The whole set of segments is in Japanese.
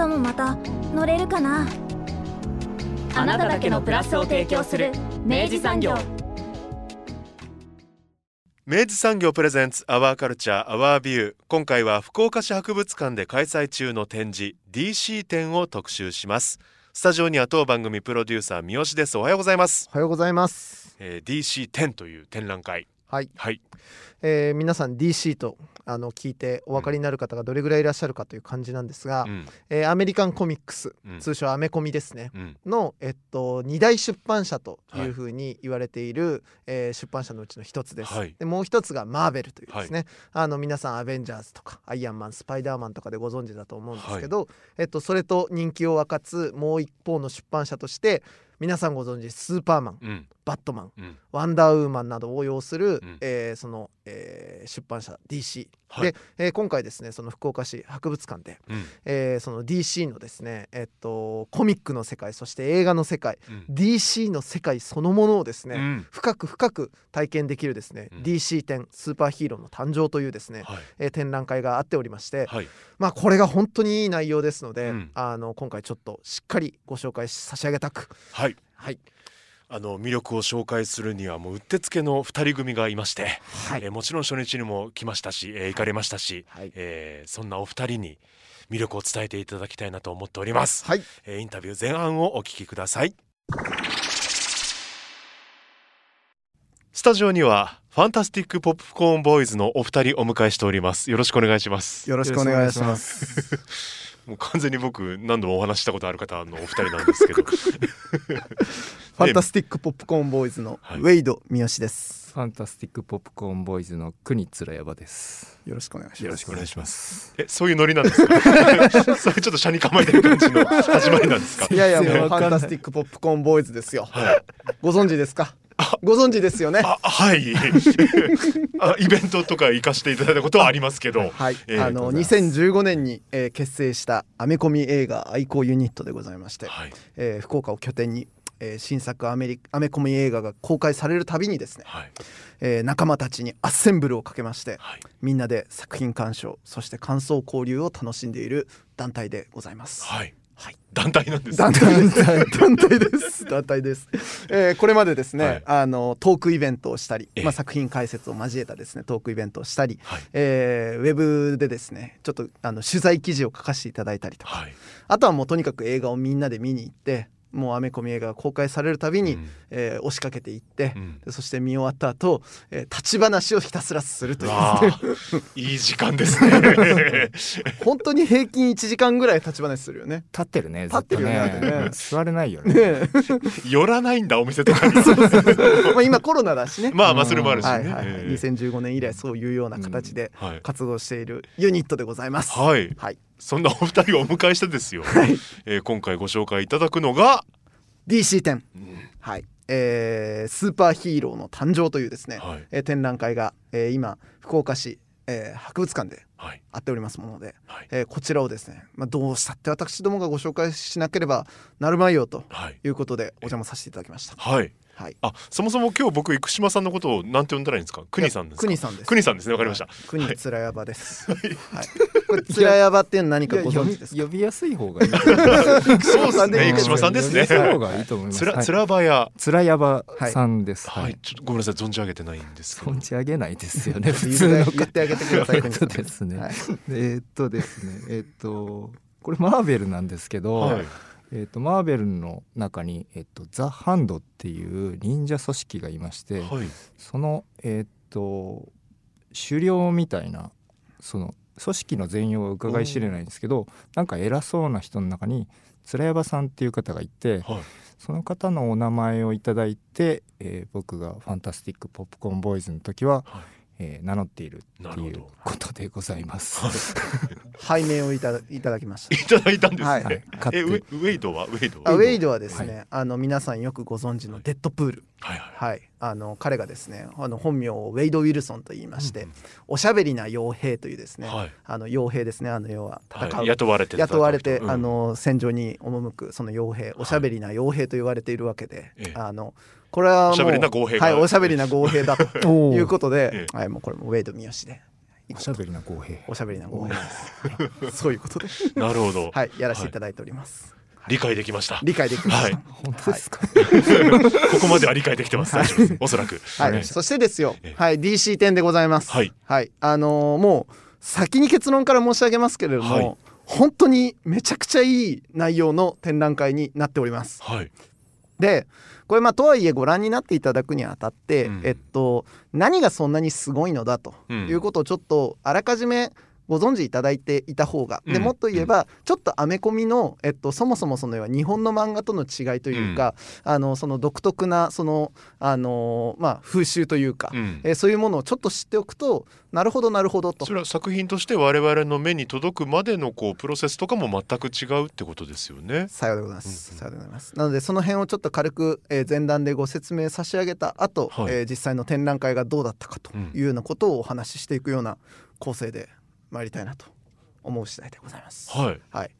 明日もまた乗れるかな？あなただけのプラスを提供する明治産業。明治産業プレゼンツアワーカルチャーアワービュー今回は福岡市博物館で開催中の展示 DC 展を特集します。スタジオには当番組プロデューサー三好です。おはようございます、おはようございます。えー、DC10 という展覧会はい、はい。えー皆さん DC とあの聞いてお分かりになる方がどれぐらいいらっしゃるかという感じなんですが、うん。えーアメリカンコミックス、うん。通称アメコミですね。うん。の、えっと、2大出版社というふうに言われている、えー出版社のうちの一つです、はい。でもう一つがマーベルというですね、あの皆さんアベンジャーズとかアイアンマンスパイダーマンとかでご存知だと思うんですけど、えっと、それと人気を分かつもう一方の出版社として皆さんご存知スーパーマンうん。バットマンうん。ワンダーウーマンなどを要する、ん。えーその、えー出版社 DC、はい。で、えー今回ですねその福岡市博物館で、うん。えーその DC のですねえっとコミックの世界そして映画の世界うん。DC の世界そのものをですね、うん。深く深く体験できるですね、うん。DC 展スーパーヒーローの誕生というですね、はい。えー展覧会があっておりまして、はい。まあこれが本当にいい内容ですので、うん。あの今回ちょっとしっかりご紹介し差し上げたく。はい。はいあの魅力を紹介するにはもううってつけの二人組がいまして、はい。えーもちろん初日にも来ましたし、えー行かれましたし、はい。えーそんなお二人に魅力を伝えていただきたいなと思っております、はい。えーインタビュー前半をお聞きください。スタジオにはファンタスティックポップコーンボーイズのお二人お迎えしております。よろしくお願いします。よろしくお願いします もう完全に僕何度もお話ししたことある方のお二人なんですけど ファンタスティックポップコーンボーイズのはいウェイド三好です。ファンタスティックポップコーンボーイズの国つやばです。よろしくお願いします。よろしくお願いしますえそういうノリなんですか？それちょっと車に構えてる感じの始まりなんですか？いやいやもうファンタスティックポップコーンボーイズですよ。はいご存知ですか？ご存知ですよね。あはい。あイベントとか行かせていただいたことはありますけど、はい、えーあの2015年に、えー結成したアメコミ映画愛好ユニットでございまして、はい。えー福岡を拠点に、えー新作アメリアメコミ映画が公開されるたびにですね、はい。えー仲間たちにアッセンブルをかけまして、はい。みんなで作品鑑賞そして感想交流を楽しんでいる団体でございます。はいはい。団体なんです。団体。団体です。団体です、えーこれまでですね、はい。あのトークイベントをしたり、ええ。まあ、作品解説を交えたですねトークイベントをしたり、はい。えーウェブでですねちょっとあの取材記事を書かせていただいたりとか、はい。あとはもうとにかく映画をみんなで見に行ってもうアメコミ映画が公開されるたびに、うん。えー押しかけていって、うん。でそして見終わった後、えー立ち話をひたすらするという。いい時間ですね。本当に平均1時間ぐらい立ち話するよね。立ってるね。立ってるよねずっとあとね座れないよね。ね 寄らないんだお店とかに。えまあ今コロナだしね。まあまあそれもあるしね、はいはいはい、ええ。2015年以来そういうような形ではい。活動しているユニットでございます。はい。はい、そんなお二人をお迎えしてですよ、えー今回ご紹介いただくのが、DC 展、うん。はい。えースーパーヒーローの誕生というですね、はい。えー展覧会が、えー今福岡市、えー博物館ではい。あっておりますもので、はい。えーこちらをですね、まあ、どうしたって私どもがご紹介しなければなるまいよとはい。いうことでお邪魔させていただきました。はいはい、あそもそも今日僕生島さんのことをなんて呼んだらいいんですか？国さんですか？国さんです。国さんですねわかりました、はい国つらやばです。はい。これつらやばっていうの何かご存知ですか？呼びやすい方がいい。そうですね生島さんですね呼びやすい方がいいと思います。つらはいつらばやつらやばさんです。はい、はい。ちょっとごめんなさい存じ上げてないんです存じ上げないですよね。普言通のって言ってあげてください。ですねはいえーっとですね。えーっとこれマーベルなんですけど。はいえー、とマーベルの中に、えー、とザ・ハンドっていう忍者組織がいまして、はい。その、えー、と狩猟みたいなその組織の全容は伺い知れないんですけどなんか偉そうな人の中に貫山さんっていう方がいてはい。その方のお名前をいただいて、えー僕が「ファンタスティック・ポップコーン・ボーイズ」の時は、はいえー名乗っているっていうことでございます。拝命 をいただいただきました。いただいたんですね、はい。えウェイドは？ウェイドあウェイドはですね、あの皆さんよくご存知のデッドプール。はいはいはい、あの彼がですねあの本名をウェイド・ウィルソンと言いまして、おしゃべりな傭兵というですね、はい。あの傭兵ですねあの要は戦う、はい雇われて雇われて、うん。あの戦場に赴くその傭兵おしゃべりな傭兵と言われているわけで、ええ。あのこれはもうおしゃべりな豪兵が。はい、おしゃべりな豪兵だと いうことで、ええ。はい、もうこれもウェイド三好で。おしゃべりな公平おしゃべりな豪兵です、は いそういうことで、なるほど、はい、やらせていただいております、理解できました。理解できました、はい。本当ですか、ここまでは理解できてます。大丈夫です。おそらく。はい、ねそしてですよ。ええ、はい、DC 点でございます。はい、あのーもう先に結論から申し上げますけれども、はい。本当にめちゃくちゃいい内容の展覧会になっております。はい。で、これまあとはいえご覧になっていただくにあたって、うん。えっと何がそんなにすごいのだとうんいうことをちょっとあらかじめご存知いただいていた方が、でうん。もっと言えば、ちょっとアメコミの、えっと、そもそもその要は日本の漫画との違いというか、あのその独特なその、あのまあ、風習というか、うん。えーそういうものをちょっと知っておくとなるほどなるほどと。それは作品として我々の目に届くまでのこうプロセスとかも全く違うってことですよね。さようでございます。さようでございます。なのでその辺をちょっと軽く、えー前段でご説明差し上げた後、はい。えー実際の展覧会がどうだったかというようなことをお話ししていくような構成で参りたいなと思う次第でございます。はい。はい。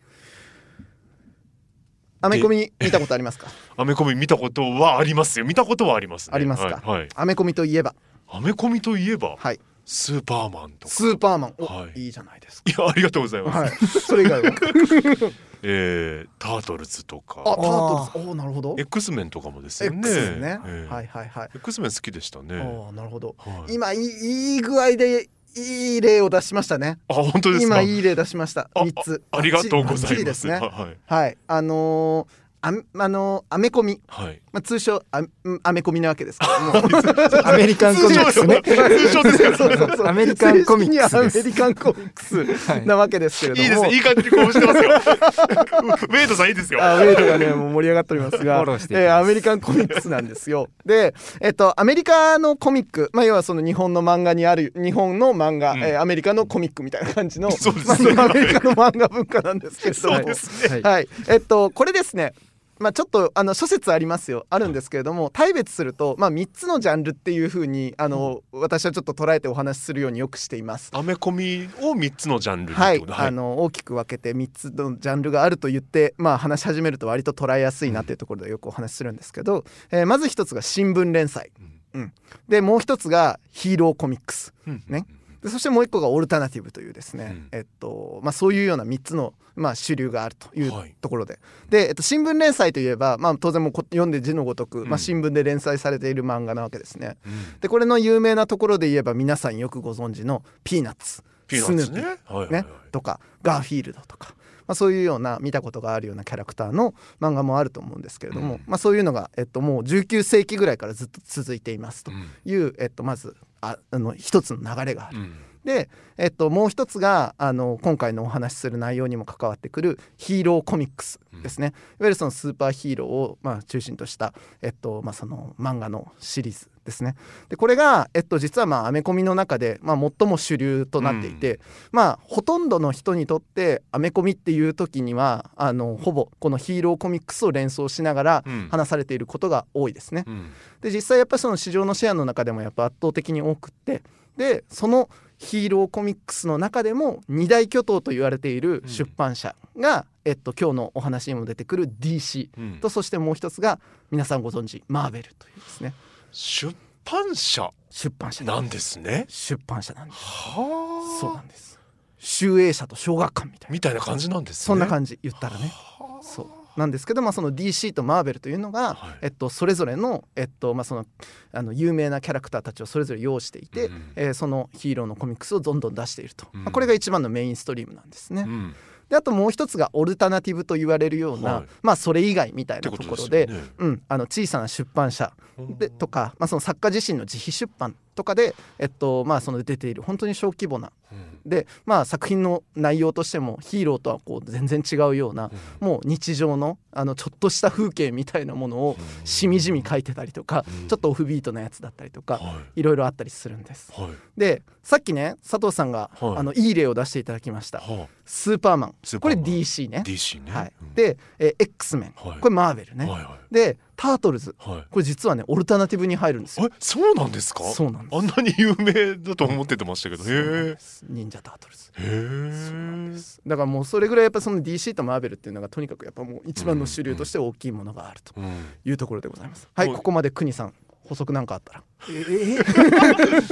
アメコミ見たことありますか？アメコミ見たことはありますよ。見たことはありますね。ありますか？はい。はいアメコミといえば、アメコミといえば、はい、スーパーマンとか。スーパーマン、お、はいい、いじゃないですか。いやありがとうございます。はい。それ以外は、えータートルズとか、あ、タートルズ、おーなるほど。X メンとかもですよね。X ね。えーはいはいはい。X メン好きでしたね。おーなるほど。はい今いいいい具合でいい例を出しましたね。あ本当ですか？今いい例出しました。あ三つ。あありがとうございま。バッチリですすね。はいはい。あのーああのーアメコミ、はい。まあ、通称アうんアメコミなわけですけども。アメリカンコミックスね。通称です。から。そうそうそうアメリカンコミックスアメリカンコミックスなわけですけれども、いいですね。いい感じにこうしてますよ。ウェイドさんいいですよ。あウェイトがねもう盛り上がっておりますが。ます。えーアメリカンコミックスなんですよ。でえっとアメリカのコミックまあ要はその日本の漫画にある日本の漫画、うん。えーアメリカのコミックみたいな感じのそうですね。まあアメリカの漫画文化なんですけれども。そうですね。はいはい、えっとこれですねまあちょっとあの諸説ありますよ。あるんですけれども大別するとまあ3つのジャンルっていうふうにあの、私はちょっと捉えてお話しするようによくしています。アメコミを三つのジャンルにってはい。こと、あの大きく分けて3つのジャンルがあると言って、まあ、話し始めると割と捉えやすいなっていうところでよくお話しするんですけど、えーまず一つが新聞連載、うん。でもう一つがヒーローコミックス。うん。ねでそしてもう一個がオルタナティブというですね、うん。えっとまあ、そういうような3つの、まあ、主流があるというはい。ところで、で、えっと、新聞連載といえば、まあ、当然も読んで字のごとく、うん。まあ、新聞で連載されている漫画なわけですね。うん。でこれの有名なところで言えば皆さんよくご存知の「ピーナッツ」ピーナッツね。スヌーピー。はいはいとかガーフィールドとか、まあ、そういうような見たことがあるようなキャラクターの漫画もあると思うんですけれども、うん。まあ、そういうのが、えっと、もう19世紀ぐらいからずっと続いていますとうん。いう、えっと、まずああの一つの流れがある。うんで、えっと、もう一つがあの今回のお話しする内容にも関わってくるヒーローコミックスですね、いわゆるそのスーパーヒーローを、まあ、中心とした、えっとまあ、その漫画のシリーズですね。でこれが、えっと、実はまあアメコミの中で、まあ、最も主流となっていて、まあほとんどの人にとってアメコミっていう時にはあのほぼこのヒーローコミックスを連想しながらうん。話されていることが多いですね。うん。で実際やっぱりその市場のシェアの中でもやっぱ圧倒的に多くってでそのヒーローコミックスの中でも二大巨頭と言われている出版社が、えっと、今日のお話にも出てくる DC うん。とそしてもう一つが皆さんご存知マーベルというですね。出版社？出版社。なんですね。出版社なんです。はあ。そうなんです。集英社と小学館みたいな。みたいな感じなんですね。そんな感じ言ったらね。はあ。そうなんですけど、まあ、その DC とマーベルというのが、はい。えっと、それぞれの,、えっとまあ、そのあの有名なキャラクターたちをそれぞれ擁していて、うん。えーそのヒーローのコミックスをどんどん出していると、うん。まあ、これが一番のメインストリームなんですね。うん。であともう一つがオルタナティブと言われるような、はい。まあ、それ以外みたいなとところでね。うん、あの小さな出版社でとか、まあ、その作家自身の自費出版とかで、えっとまあ、その出ている本当に小規模なうんで、まあ、作品の内容としてもヒーローとはこう全然違うような、もう日常のあのちょっとした風景みたいなものをしみじみ描いてたりとか、うんちょっとオフビートなやつだったりとか、はいいろいろあったりするんです。はい。でさっきね佐藤さんが、はい。あのいい例を出していただきました。はスーパーマン。これ DC ね。あ、DC ね。はい。うん。で、えー X メン。はい。これマーベルね、はいはでタートルズいはい。これ実はねオルタナティブに入るんですよ。えそうなんですか？そうなんです。あんなに有名だと思っててましたけど。そうなんへです。忍者タートルズえへえだからもうそれぐらいやっぱその DC とマーベルっていうのがとにかくやっぱもう一番の主流として大きいものがあるとうん。いうところでございます。はいもうここまで国さん補足なんかあったら。え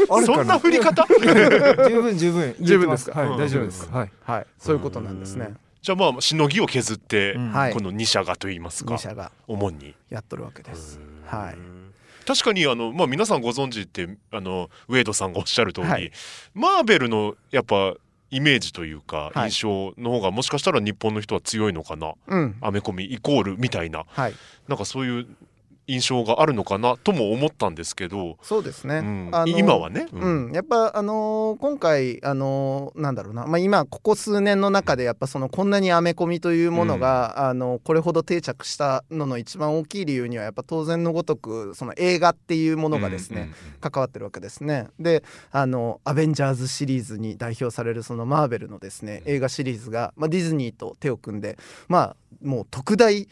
あるかそんな振り方？十分十分。十分ですか？はいうん。大丈夫です。はい。はい。そういうことなんですね。じゃあまあしのぎを削って、うん。はい。この2社がといいますか？2社が。主に。やっとるわけです。はい。確かにあの、まあ、皆さんご存知ってあのウェイドさんがおっしゃる通り、はい。マーベルのやっぱイメージというかはい。印象の方がもしかしたら日本の人は強いのかな、うん。アメコミイコールみたいな。はい。なんかそういう印象があるのかなとも思ったんですけど、そうですね、うん。今はね、うん、やっぱあのー今回あのーなんだろうな、まあ、今ここ数年の中でやっぱそのこんなにアメコミというものが、あのこれほど定着したのの一番大きい理由にはやっぱ当然のごとくその映画っていうものがですね、うんうんうん関わってるわけですね。であのアベンジャーズシリーズに代表されるそのマーベルのですね映画シリーズが、まあ、ディズニーと手を組んでまあもう特大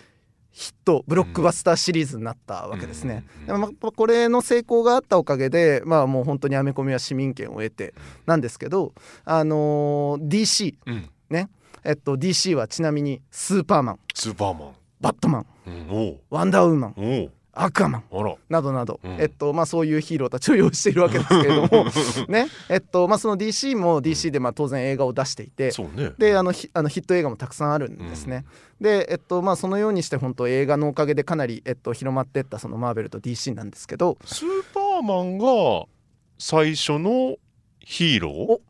ヒットブロックバスターシリーズになったわけですね。うんでもまあこれの成功があったおかげでまあもう本当にアメコミは市民権を得てなんですけどあのー DC うん。ね。えっと DC はちなみにスーパーマン。スーパーマン、バットマン。うん、ワンダーウーマンアクアマンなどなど、うん。えっとまあ、そういうヒーローたちを用意しているわけですけれども。ね。えっとまあその DC も DC でまあ当然映画を出していて、そうね。であのヒあのヒット映画もたくさんあるんですね。で、えっとまあ、そのようにして本当映画のおかげでかなり、えっと、広まっていったそのマーベルと DC なんですけど。スーパーマンが最初のヒーロー？お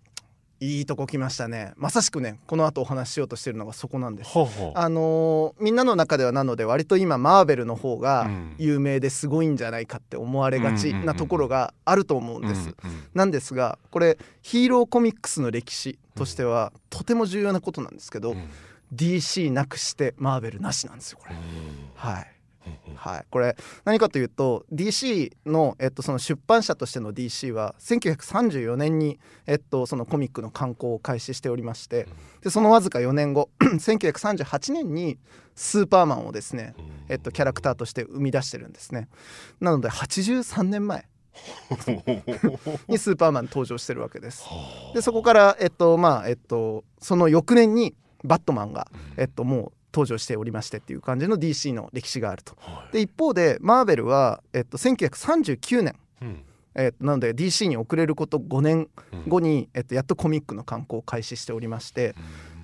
いいとこ来ましたね。まさしくねこの後お話ししようとしてるのがそこなんです。はあはああのーみんなの中ではなので割と今マーベルの方がうん。有名ですごいんじゃないかって思われがちなところがあると思うんです。うんうんなんですがこれヒーローコミックスの歴史としてはとても重要なことなんですけど、うん。DC なくしてマーベルなしなんですよこれ。うん。はい。うんはい、これ何かというと DC の,、えっとその出版社としての DC は1934年に、えっと、そのコミックの刊行を開始しておりましてでそのわずか4年後 1938年にスーパーマンをですね、えっと、キャラクターとして生み出してるんですね。なので83年前にスーパーマン登場してるわけです。でそこからえっとまあえっとその翌年にバットマンが、えっと、もう登場しておりましてっていう感じの DC の歴史があると。はい。で一方でマーベルは、えっと、1939年、うん。えっと、なので DC に遅れること5年うん。後に、えっと、やっとコミックの刊行を開始しておりまして。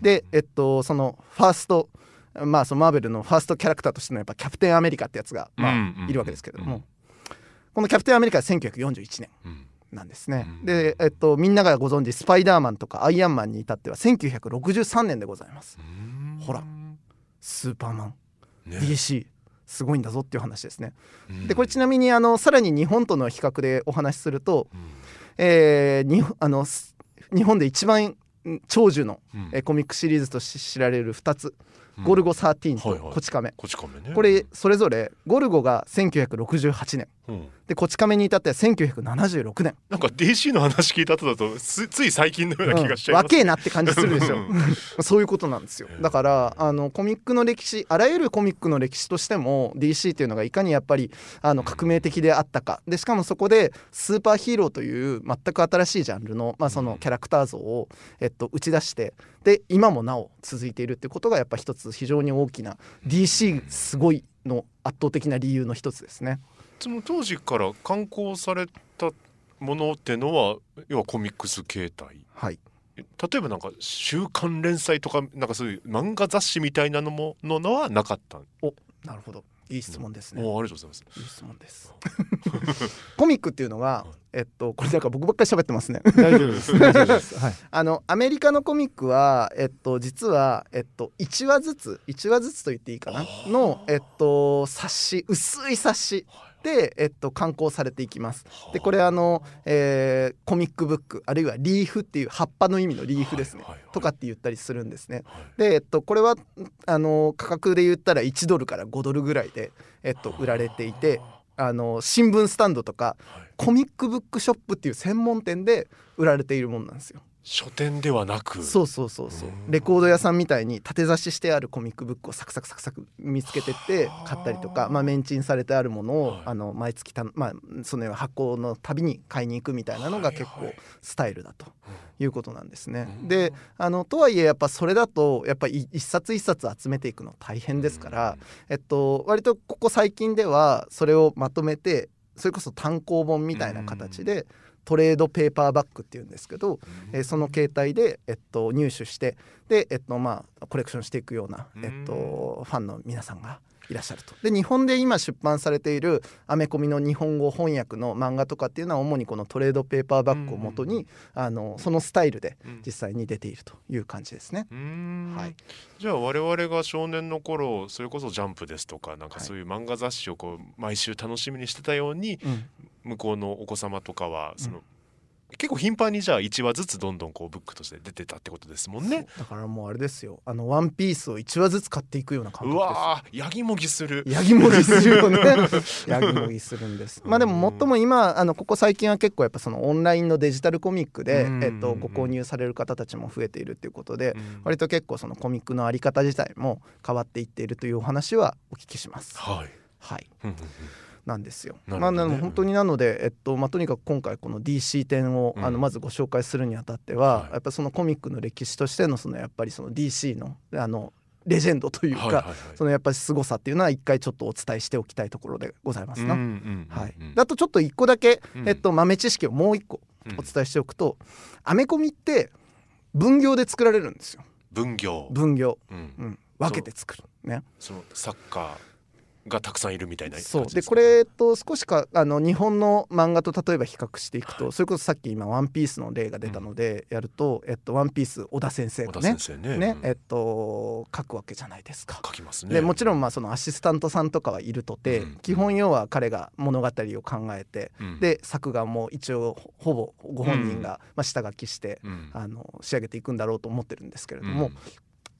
で、えっと、そのファーストまあそのマーベルのファーストキャラクターとしてのやっぱキャプテンアメリカってやつが、まあいるわけですけれども、うんこのキャプテンアメリカは1941年うんなんですね。うん。で、えっと、みんながご存知スパイダーマンとかアイアンマンに至っては1963年でございます。うん。ほらスーパーマン、ね。DC すごいんだぞっていう話ですね。うん。でこれちなみにあのさらに日本との比較でお話しすると、うん。えーにあのす日本で一番ん長寿の、うん。えーコミックシリーズとして知られる2つ、うんゴルゴ13とこち亀、こち亀ね。これそれぞれゴルゴが1968年。うん。でこち亀に至っては1976年。なんか DC の話聞いた後だとすつい最近のような気がしちゃいます若えなって感じするでしょ。う そういうことなんですよ。だからあのコミックの歴史あらゆるコミックの歴史としても DC っていうのがいかにやっぱりあの革命的であったか。でしかもそこでスーパーヒーローという全く新しいジャンルの,、まあそのキャラクター像を、えっと、打ち出してで今もなお続いているってことがやっぱ一つ非常に大きな DC すごいの圧倒的な理由の一つですね。その当時から刊行されたものってのは要はコミックス形態。はい。例えばなんか週刊連載とかなんかそういう漫画雑誌みたいなのもののはなかった、おなるほどいい質問ですね。おありがとうございます。いい質問です。コミックっていうのは、えっと、これだから僕ばっかり喋ってますね。大丈夫です。大丈夫です。はい。あのアメリカのコミックは、えっと、実は、えっと、1話ずつ1話ずつと言っていいかな？の、えっと、冊子薄い冊子で、えっと、刊行されていきます。でこれあの、えーコミックブックあるいはリーフっていう葉っぱの意味のリーフですね、はいはいはいとかって言ったりするんですね。はいで、えっと、これはあの価格で言ったら1ドルから5ドルぐらいで、えっと、売られていて。あの新聞スタンドとかはいコミックブックショップっていう専門店で売られているものなんですよ。書店ではなく。そうそうそうそう。うん。レコード屋さんみたいに縦差ししてあるコミックブックをサクサクサクサク見つけてって買ったりとか、まあ、メンチンされてあるものを、はい。あの毎月た、まあ、そのような発行のたびに買いに行くみたいなのが結構スタイルだということなんですね。うん。であのとはいえやっぱそれだとやっぱり一冊一冊集めていくの大変ですから、えっと、割とここ最近ではそれをまとめてそれこそ単行本みたいな形でトレードペーパーバッグっていうんですけど、えーその携帯で、えっと、入手してで、えっとまあ、コレクションしていくような、うんえっと、ファンの皆さんがいらっしゃると。で日本で今出版されているアメコミの日本語翻訳の漫画とかっていうのは主にこのトレードペーパーバッグをもとに、あのそのスタイルでうん。実際に出ているという感じですね。はいじゃあ我々が少年の頃それこそ「ジャンプ」ですとかなんかはい。そういう漫画雑誌をこう毎週楽しみにしてたようにうん。向こうのお子様とかはその、結構頻繁にじゃあ1話ずつどんどんこうブックとして出てたってことですもんね。だからもうあれですよ。あのワンピースを1話ずつ買っていくような感う覚です。よわーヤギもぎする。ヤギもぎするよね。ヤギもぎするんです。まあでも最も今あのここ最近は結構やっぱそのオンラインのデジタルコミックで、うん。えっと、ご購入される方たちも増えているっていうことで、うん。割と結構そのコミックのあり方自体も変わっていっているというお話はお聞きします。はい。はい。うんうんうんなんですよ。なね。まあ、本当になので、えっとまあ、とにかく今回この DC 展を、うん。あのまずご紹介するにあたっては、はい。やっぱそのコミックの歴史としてのそのやっぱりその DC のあのレジェンドというか、はいはいはい。そのやっぱり凄さっていうのは一回ちょっとお伝えしておきたいところでございますな。うんうんうんはい。うん、あとちょっと一個だけ、うん。えっと、豆知識をもう一個うん。お伝えしておくと、アメコミって分業で作られるんですよ。分業、分業、うん。うん、分けて作る。ね。そのサッカーがたくさんいるみたいな感じそうでこれ、と、少しかあの日本の漫画と例えば比較していくと、それこそさっき今「ワンピースの例が出たのでやると「えっと、ワンピース小田先生がね先生ね。うん。ねえっと書くわけじゃないですか。書きますね。でもちろんまあそのアシスタントさんとかはいるとて、うん。基本要は彼が物語を考えて、うん。で作画も一応ほぼご本人がまあ下書きして、うん。あの仕上げていくんだろうと思ってるんですけれども、うん。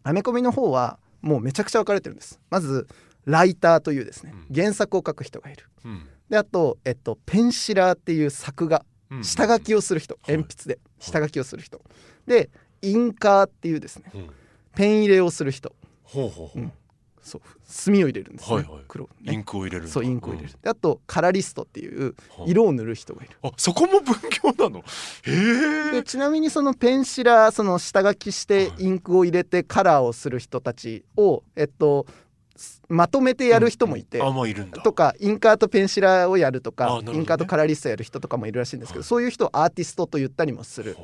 アメコミの方はもうめちゃくちゃ分かれてるんです。まずライターというですね、うん。原作を書く人がいる。うん。であと、えっと、ペンシラーっていう作画。うん。下書きをする人、はい。鉛筆で。下書きをする人、でインカーっていうですねうん。ペン入れをする人。ほうほうほう、うん。そう墨を入れるんですね、はいはい。黒。ねインクを入れるそうインクを入れる、うん。であとカラリストっていうはあ色を塗る人がいる。あそこも分業なの？へえ。でちなみにそのペンシラーその下書きしてはい。インクを入れてカラーをする人たちを、えっとすまとめてやる人もいて、ういるんだ。とかインカーとペンシラーをやるとか、ね。インカーとカラーリストやる人とかもいるらしいんですけど、はい。そういう人をアーティストと言ったりもする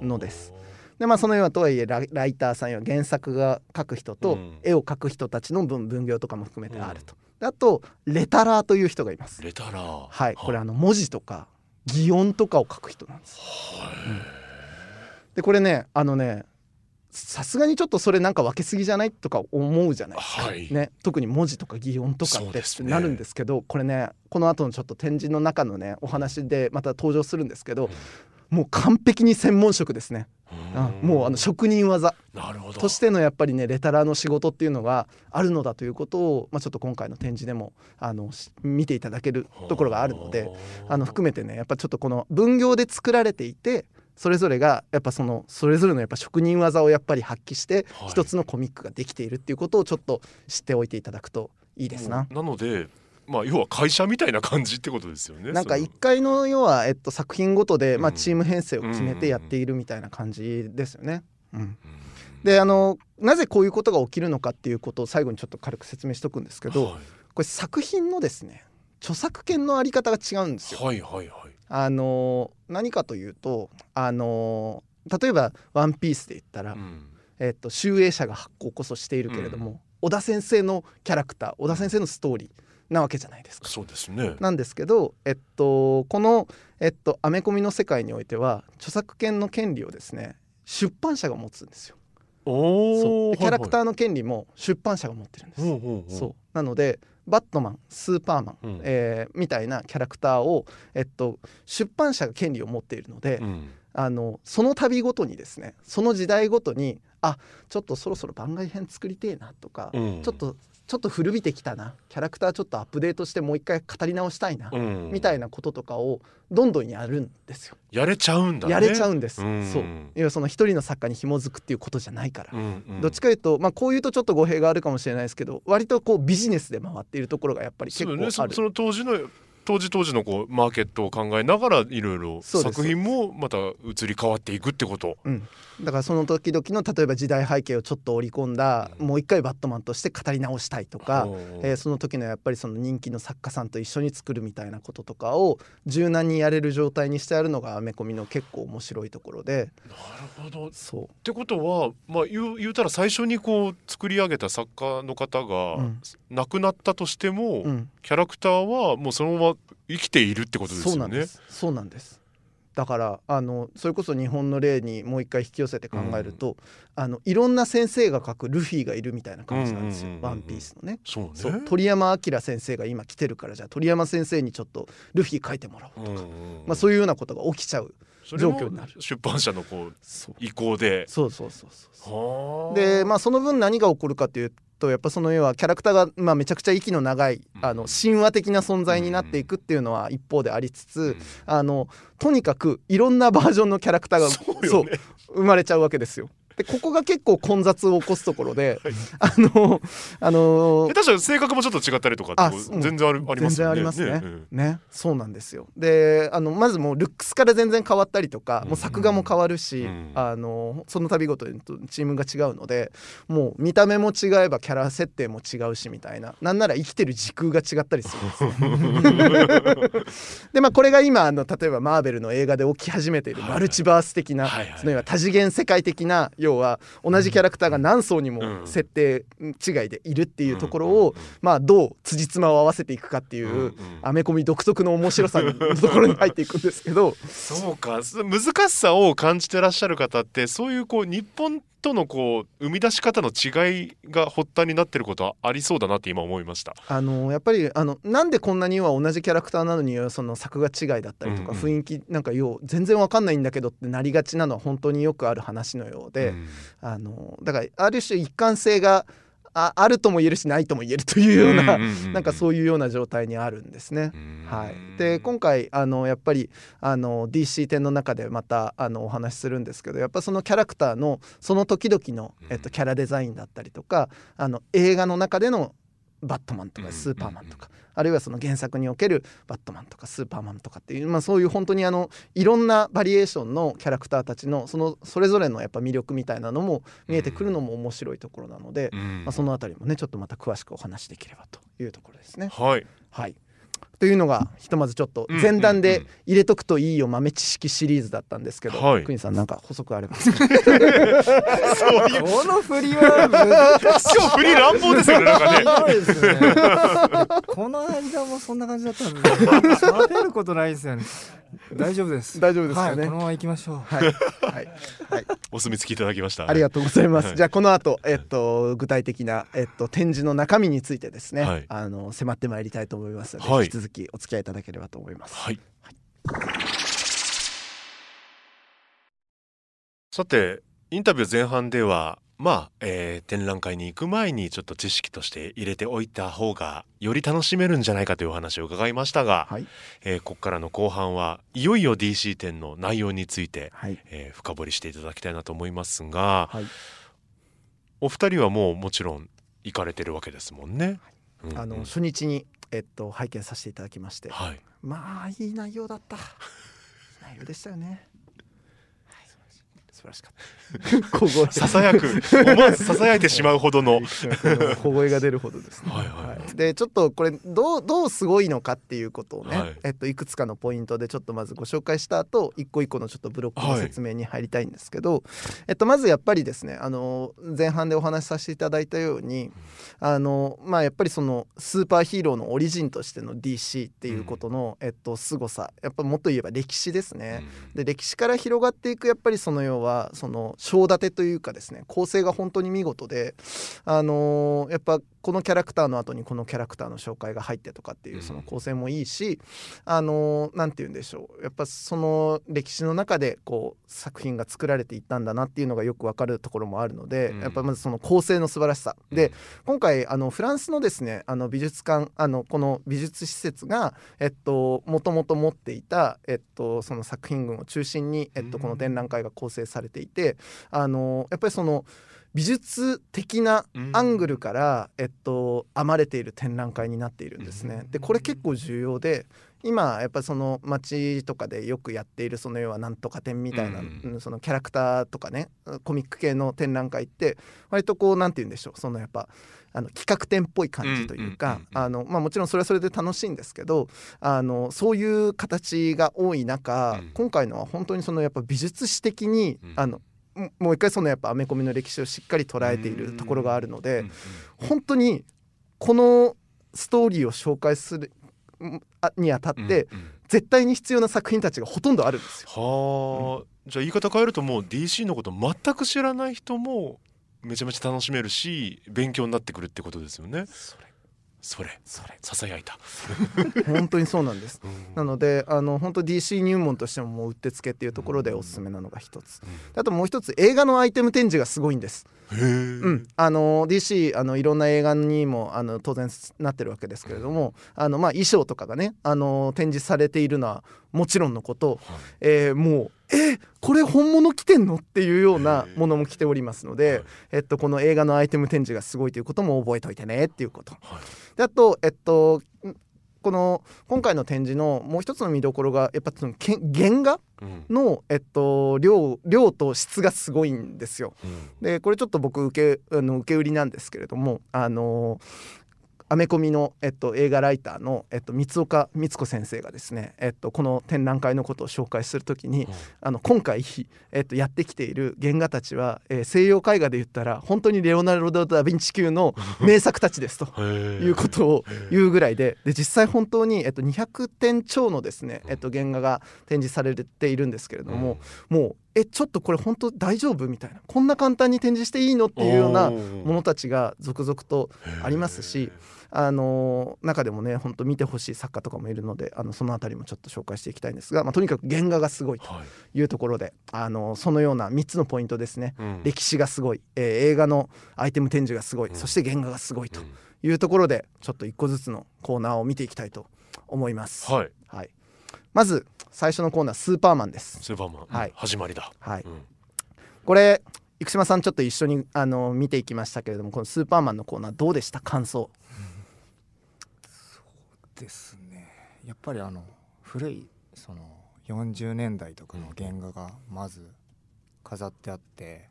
のです。でまあそのようなとはいえラライターさんや原作が描く人とうん。絵を描く人たちの分分業とかも含めてあると、であとレタラーという人がいます。レタラー。はい。これあの文字とか擬音とかを書く人なんです。でこれねあのねさすがにちょっとそれなんか分けすぎじゃないとか思うじゃないですか、はい。ね、特に文字とか擬音とかってなるんですけどこれねこの後のちょっと展示の中のねお話でまた登場するんですけど、もう完璧に専門職ですね、うん。もうあの職人技。としてのやっぱりねレタラーの仕事っていうのがあるのだということを、まあ、ちょっと今回の展示でもあのし見ていただけるところがあるのであの含めてねやっぱちょっとこの分業で作られていてそれぞれがやっぱそのそれぞれのやっぱ職人技をやっぱり発揮してはい。一つのコミックができているっていうことをちょっと知っておいていただくといいですな。なのでまあ要は会社みたいな感じってことですよねなんかその。1回の要は、えっと、作品ごとで、まあ、うんチーム編成を決めてやっているみたいな感じですよね。であのなぜこういうことが起きるのかっていうことを最後にちょっと軽く説明しておくんですけど、はい。これ作品のですね著作権のあり方が違うんですよ。はいはいはいあの何かというとあの例えば「ワンピースで言ったら、うん。えっと、集英社が発行こそしているけれども、小田先生のキャラクター小田先生のストーリーなわけじゃないですか。そうですね。なんですけど、えっと、この、えっと、アメコミの世界においては著作権の権利をですね出版社が持つんですよ。おでキャラクターーの権利も出版社が持ってるんです。そう。なのでバットマンスーパーマン、うん。えーみたいなキャラクターを、えっと、出版社が権利を持っているので、うん。あのその度ごとにですねその時代ごとにあちょっとそろそろ番外編作りてえなとか、うん。ちょっとちょっと古びてきたな。キャラクターちょっとアップデートしてもう一回語り直したいな、うん。みたいなこととかをどんどんやるんですよ。やれちゃうんだね。やれちゃうんです。うん。そう。要はその一人の作家に紐づくっていうことじゃないから。うんうん。どっちかいうと、まあ、こういうとちょっと語弊があるかもしれないですけど割とこうビジネスで回っているところがやっぱり結構ある。ねそその当時の当時当時のこうマーケットを考えながらいろいろ作品もまた移り変わっていくってこと。うん、だからその時々の例えば時代背景をちょっと織り込んだ、うん。もう一回バットマンとして語り直したいとか、えーその時のやっぱりその人気の作家さんと一緒に作るみたいなこととかを柔軟にやれる状態にしてあるのがアメコミの結構面白いところで。なるほど。っそてことは、まあ、言う言うたら最初にこう作り上げた作家の方がうん。亡くなったとしても、う、うん、キャラクターはもうそのまま生きているってことですよね。そうなんですだからあのそれこそ日本の例にもう一回引き寄せて考えると、あのいろんな先生が書くルフィがいるみたいな感じなんですよ、うんうんうんうん。ワンピースのね。そうね。そう。鳥山明先生が今来てるからじゃあ鳥山先生にちょっとルフィ書いてもらおうとか、まあ、そういうようなことが起きちゃう状況になる。出版社のこうそう。意向で。そうそうそうそうはあ。でまあその分何が起こるかというとやっぱその要はキャラクターが、まあ、めちゃくちゃ息の長いうん。あの神話的な存在になっていくっていうのは一方でありつつ、うん。あのとにかくいろんなバージョンのキャラクターがそうよね。生まれちゃうわけですよ。でここが結構混雑を起こすところで、あのあの下手したら性格もちょっと違ったりとか全然あるありますよね。全然ありますね。うん。ねそうなんですよ。であのまずもうルックスから全然変わったりとか、うん。もう作画も変わるし、うん。あのその度ごとにチームが違うのでもう見た目も違えばキャラ設定も違うしみたいななんなら生きてる時空が違ったりするんですよ。でまあこれが今あの例えばマーベルの映画で起き始めているマルチバース的な、はいはい。その要は多次元世界的な要は同じキャラクターが何層にうん。も設定違いでいるっていうところを、まあどう辻褄を合わせていくかっていう、アメコミ独特の面白さのところに入っていくんですけど。そうか。す難しさを感じてらっしゃる方ってそういうこう日本とのこう生み出し方の違いが発端になってることはありそうだなって今思いました。あのやっぱりあのなんでこんなには同じキャラクターなのにその作画違いだったりとか、うんうん雰囲気なんかよう全然わかんないんだけどってなりがちなのは本当によくある話のようで、うんあのだからある種一貫性がああるとも言えるしないとも言えるというような、なんかそういうような状態にあるんですね。はい、で今回あのやっぱりあの DC 展の中でまたあのお話しするんですけどやっぱそのキャラクターのその時々の、えっと、キャラデザインだったりとかあの映画の中でのバットマンとかスーパーマンとか、あるいはその原作におけるバットマンとかスーパーマンとかっていう、まあ、そういう本当にあのいろんなバリエーションのキャラクターたちのそのそれぞれのやっぱ魅力みたいなのも見えてくるのも面白いところなので、うん。まあ、そのあたりもねちょっとまた詳しくお話しできればというところですね。はい。はいというのがひとまずちょっとうん前段で入れとくといいよ豆知識シリーズだったんですけど、はいクイーンさんなんか補足あればそういうこの振りは今日振り乱暴ですよねなんかね。ね。この間もそんな感じだったんで、喋ることないですよね。大丈夫です。大丈夫ですかね。はい、このまま行きましょう。はい、はい。はい、お墨付きいただきました。ありがとうございます、はい。じゃあこの後えっと具体的なえっと展示の中身についてですね、はい。あの迫ってまいりたいと思いますので、はい。引き続きお付き合いいただければと思います、はい。さてインタビュー前半ではまあ、えー展覧会に行く前にちょっと知識として入れておいた方がより楽しめるんじゃないかというお話を伺いましたが、はい。えーここからの後半はいよいよ DC 展の内容について、はい。えー深掘りしていただきたいなと思いますが、はい。お二人はもうもちろん行かれてるわけですもんね。うんうん。あの初日にえっと拝見させていただきまして。はい、まあいい内容だった。内容でしたよね。素晴らしかった。小声。ささやく。思わずささやいてしまうほどの。小声が出るほどですね。はいはいでちょっとこれどうどうすごいのかっていうことをね、はい。いえっと、いくつかのポイントでちょっとまずご紹介した後一個一個のちょっとブロックの説明に入りたいんですけど、えっと、まずやっぱりですねあの前半でお話しさせていただいたようにあの、まあ、やっぱりそのスーパーヒーローのオリジンとしての DC っていうことの、えっと凄さやっぱもっと言えば歴史ですね。で歴史から広がっていくやっぱりその要ははその章立てというかですね構成が本当に見事であのーやっぱこのキャラクターの後にこのキャラクターの紹介が入ってとかっていうその構成もいいし、あのーなんて言うんでしょう。やっぱその歴史の中でこう作品が作られていったんだなっていうのがよくわかるところもあるので、うん。やっぱまずその構成の素晴らしさ。で今回あのフランスのですねあの美術館あのこの美術施設がえっともともと持っていたえっとその作品群を中心にえっとうん。この展覧会が構成されていてあのやっぱりその美術的なアングルから、えっと、編まれている展覧会になっているんですね。でこれ結構重要で今やっぱその街とかでよくやっているその要はなんとか展みたいな、そのキャラクターとかねコミック系の展覧会って割とこうなんて言うんでしょうそのやっぱあの企画展っぽい感じというか、まあもちろんそれはそれで楽しいんですけどあのそういう形が多い中、うん。今回のは本当にそのやっぱ美術史的に、うん。あのももう一回そのやっぱアメコミの歴史をしっかり捉えているところがあるので、本当にこのストーリーを紹介するにあたって、うんうん絶対に必要な作品たちがほとんどあるんですよ。はあ、じゃあ言い方変えるともう DC のこと全く知らない人もめちゃめちゃ楽しめるし勉強になってくるってことですよね。それそれ。それ。ささやいた。本当にそうなんです。うん。なのであの本当 DC 入門としてももううってつけっていうところでおすすめなのが一つ。あともう一つ映画のアイテム展示がすごいんです。うん、あの DC あのいろんな映画にもあの当然なってるわけですけれどもあの、まあ、衣装とかがねあの展示されているのはもちろんのこと、はい。えーもうえこれ本物着てんの？っていうようなものも着ておりますので、はい。えっと、この映画のアイテム展示がすごいということも覚えておいてねっていうこと。はい。であとえっとんこの今回の展示のもう一つの見どころがやっぱそのけ原画うん。の、えっと、量量と質がすごいんですよ。うん。でこれちょっと僕受けあの受け売りなんですけれどもあのアメコミの、えっと、映画ライターの、えっと、三岡光子先生がですね、えっと、この展覧会のことを紹介するときにあの今回、えっと、やってきている原画たちは、えー西洋絵画で言ったら本当にレオナルド・ダ・ヴィンチ級の名作たちですと。いうことを言うぐらいでで実際本当に、えっと、200点超のですね、えっと、原画が展示されているんですけれども、もうえちょっとこれ本当大丈夫？みたいな。こんな簡単に展示していいの？っていうようなものたちが続々とありますし、あのー中でもね本当見てほしい作家とかもいるのであのそのあたりもちょっと紹介していきたいんですが、まあ、とにかく原画がすごいとはい。いうところで、あのーそのような3つのポイントですね。うん。歴史がすごい、えー映画のアイテム展示がすごい、うん。そして原画がすごいとうん。いうところでちょっと一個ずつのコーナーを見ていきたいと思います。はい。はい、まず最初のコーナースーパーマンです。スーパーマン、はい。始まりだ、はい、うん。これ生島さんちょっと一緒にあの見ていきましたけれどもこのスーパーマンのコーナーどうでした？感想。ですね。やっぱりあの古いその40年代とかの原画がまず飾ってあって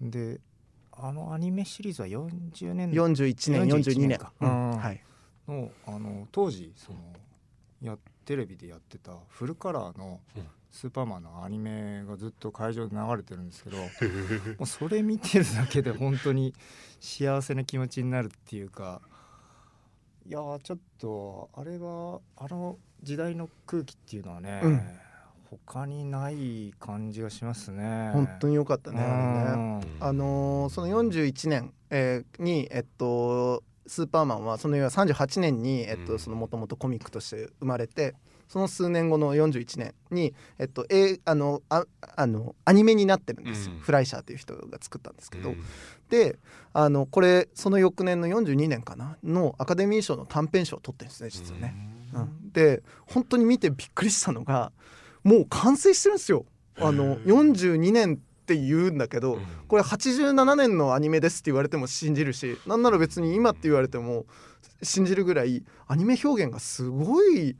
であのアニメシリーズは40年代。41年41 42年か。うんうん。はい、のあの当時そのやテレビでやってたフルカラーのうんスーパーマンのアニメがずっと会場で流れてるんですけど もうそれ見てるだけで本当に幸せな気持ちになるっていうかいやーちょっとあれはあの時代の空気っていうのはね、うん他にない感じがしますね。本当に良かったねあれね。のーその41年、えーにえっとスーパーマンはその要は38年にえっうん。とそのもとコミックとして生まれてその数年後の41年にえっとえあのああのアニメになってるんですよ、うん。フライシャーという人が作ったんですけど、うん。であのこれその翌年の42年かなのアカデミー賞の短編賞を取ってるんですね実はね。うん。で本当に見てびっくりしたのがもう完成してるんですよ。あのへー42年って言うんだけど、うん。これ87年のアニメですって言われても信じるしなんなら別に今って言われても信じるぐらいアニメ表現がすごい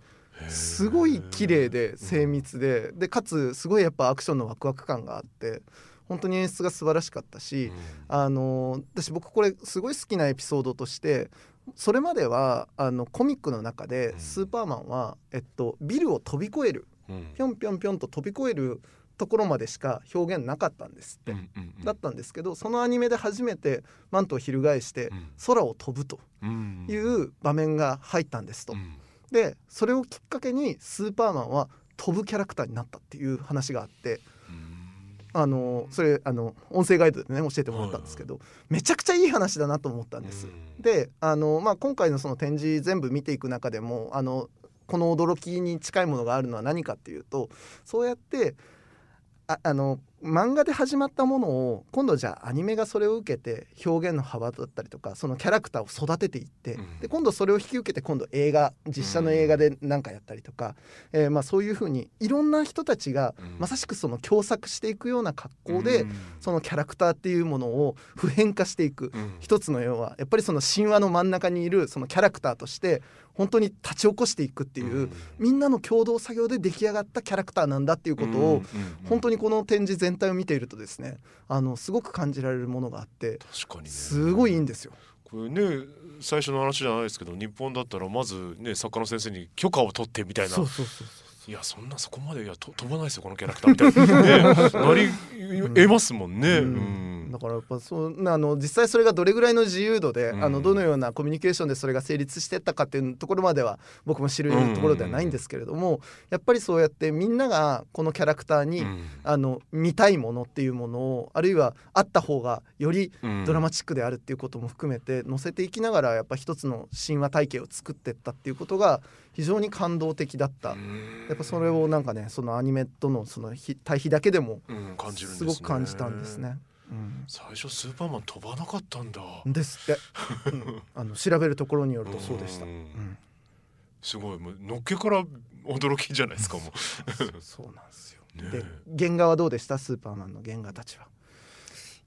すごい綺麗で精密ででかつすごいやっぱアクションのワクワク感があって本当に演出が素晴らしかったし、あの私僕これすごい好きなエピソードとしてそれまではあのコミックの中でうん。スーパーマンは、えっと、ビルを飛び越える。うん。ぴょんぴょんぴょんと飛び越えるところまでしか表現なかったんですって。うんうんうん。だったんですけどそのアニメで初めてマントを翻してうん。空を飛ぶとうん。いう場面が入ったんですと。う。ん。でそれをきっかけにスーパーマンは飛ぶキャラクターになったっていう話があってうん。あのそれあの音声ガイドでね教えてもらったんですけど、めちゃくちゃいい話だなと思ったんです。であの、まあ、今回のその展示全部見ていく中でもあのこの驚きに近いものがあるのは何かっていうとそうやってああの漫画で始まったものを今度じゃあアニメがそれを受けて表現の幅だったりとかそのキャラクターを育てていって、うん。で今度それを引き受けて今度映画実写の映画で何かやったりとか、えーまあ、そういうふうにいろんな人たちがうん。まさしくその共作していくような格好で、そのキャラクターっていうものを普遍化していく。うん。一つの要はやっぱりその神話の真ん中にいるそのキャラクターとして本当に立ち起こしていくっていう、うん。みんなの共同作業で出来上がったキャラクターなんだっていうことを、本当にこの展示全体を見ているとですねあのすごく感じられるものがあって確かにね。すごいいいんですよ。これね最初の話じゃないですけど日本だったらまずね作家の先生に許可を取ってみたいな。そうそうそういやそんなそこまでいやと飛ばないですよこのキャラクターみたいな、ね、なり得ますもんね。ううん。んだからやっぱそうなあの実際それがどれぐらいの自由度で、うん。あのどのようなコミュニケーションでそれが成立してったかっていうところまでは僕も知るところではないんですけれども、やっぱりそうやってみんながこのキャラクターに、うん。あの見たいものっていうものをあるいはあった方がよりうん。ドラマチックであるっていうことも含めて載せていきながらやっぱ一つの神話体系を作っていったっていうことが非常に感動的だった。やっぱそれをなんかねそのアニメとのそのひ対比だけでもうん感じるんですごく感じたんですね。うん。最初スーパーマン飛ばなかったんだ。です。って、うん。あの調べるところによるとそうでした。ううん。んすごい。もうのっけから驚きじゃないですかも そうなんですよ。う、ねで原画はどうでした？スーパーマンの原画たちは。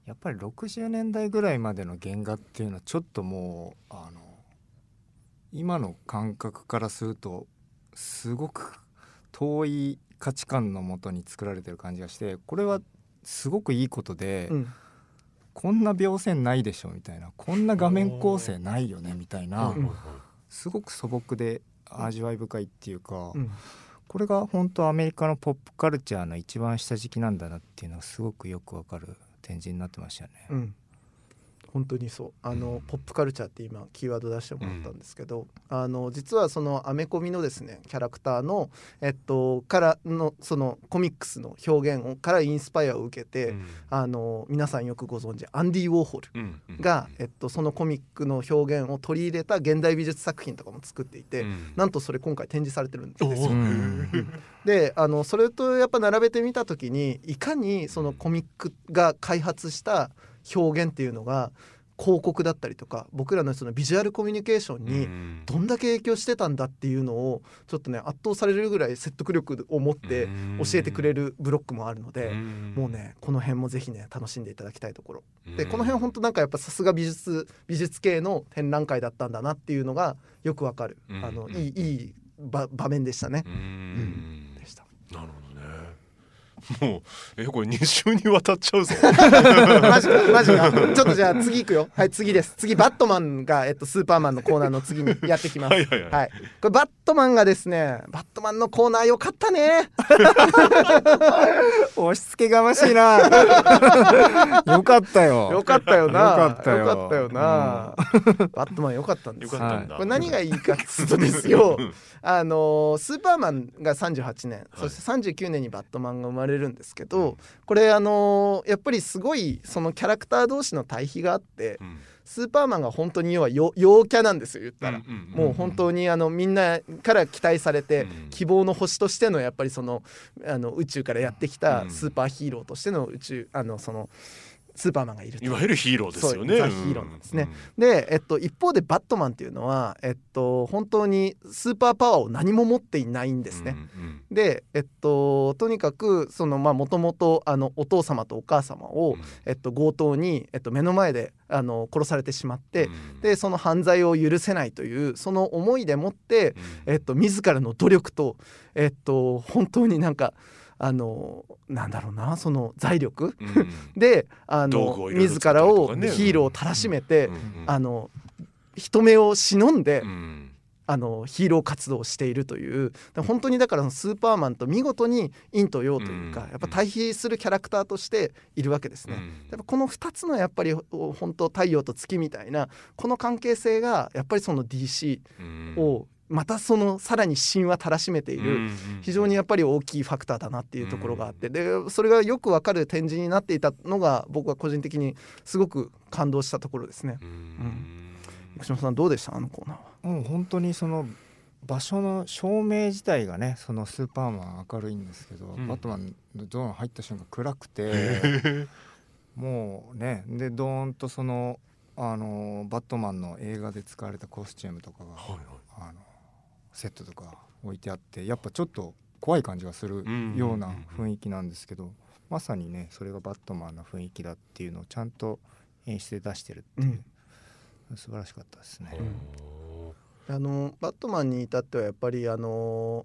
やっぱり60年代ぐらいまでの原画っていうのはちょっともうあの今の感覚からするとすごく遠い価値観のもとに作られてる感じがしてこれはすごくいいことで、うん。こんな描線ないでしょみたいなこんな画面構成ないよねみたいな、うん。すごく素朴で味わい深いっていうか、うん。これが本当アメリカのポップカルチャーの一番下敷きなんだなっていうのがすごくよくわかる展示になってましたよね。うん本当にそう。あのポップカルチャーって今キーワード出してもらったんですけど、あの実はそのアメコミのですねキャラクターのえっとからのそのコミックスの表現をからインスパイアを受けて、うん。あの皆さんよくご存知アンディ・ウォーホルが、えっと、そのコミックの表現を取り入れた現代美術作品とかも作っていて、うん。なんとそれ今回展示されてるんですおよ。ー であのそれとやっぱ並べてみた時にいかにそのコミックが開発した表現っていうのが広告だったりとか僕らのそのビジュアルコミュニケーションにうん。どんだけ影響してたんだっていうのをちょっとね圧倒されるぐらい説得力を持って教えてくれるブロックもあるので。もうねこの辺もぜひね楽しんでいただきたいところ。でこの辺本当なんかやっぱさすが美術美術系の展覧会だったんだなっていうのがよくわかる、うん。あのいいいい場場面でしたね。う、んもうえこれ2週にわたっちゃうぞ。マジかマジか。ちょっとじゃあ次行くよ。はい次です。次バットマンが、えっと、スーパーマンのコーナーの次にやってきます。はいはいはい。はい、これバットマンがですねバットマンのコーナーよかったね。押し付けがましいな。よかったよ。よかったよな。よかったよ。よかったよな、バットマンよかったんです。よかったんだ、これ何がいいかっつうとですよあのースーパーマンが38年、そして39年にバットマンが生まれるんですけど、これあのーやっぱりすごいそのキャラクター同士の対比があって、うん。スーパーマンが本当に要はよ陽キャなんですよ言ったら。もう本当にあのみんなから期待されてうん。希望の星としてのやっぱりそのあの宇宙からやってきたうん。スーパーヒーローとしての宇宙あのそのスーパーマンがいると。いわゆるヒーローですよね。ザヒーローなんですね。で、えっと、一方でバットマンっていうのは、えっと、本当にスーパーパワーを何も持っていないんですね。うんで、えっと、とにかくそのまあもともとあのお父様とお母様を、えっと、強盗に、えっと、目の前であの殺されてしまって、うん。でその犯罪を許せないというその思いでもって、うん。えっと、自らの努力と、えっと、本当になんかあのなんだろうなその財力？うん。であの自らをヒーローをたらしめて、うんうんあの人目を忍んで、うん。あのヒーロー活動をしているという。で本当にだからそのスーパーマンと見事に陰と陽というか、うんやっぱ対比するキャラクターとしているわけですね。うん。やっぱこの2つのやっぱりお本当太陽と月みたいなこの関係性がやっぱりその DC うん。をまたそのさらに神話たらしめている、非常にやっぱり大きいファクターだなっていうところがあって、でそれがよくわかる展示になっていたのが僕は個人的にすごく感動したところですね。うん、生島さんどうでした？あのコーナーは。もう本当にその場所の照明自体がねそのスーパーマン明るいんですけど、うん、バットマンのゾーン入った瞬間暗くて もうねでドーンとそのあのバットマンの映画で使われたコスチュームとかが、はいはい、あのセットとか置いてあってやっぱちょっと怖い感じがするような雰囲気なんですけどまさにねそれがバットマンの雰囲気だっていうのをちゃんと演出で出してるっていう、うん、素晴らしかったですね。あのバットマンに至ってはやっぱりあの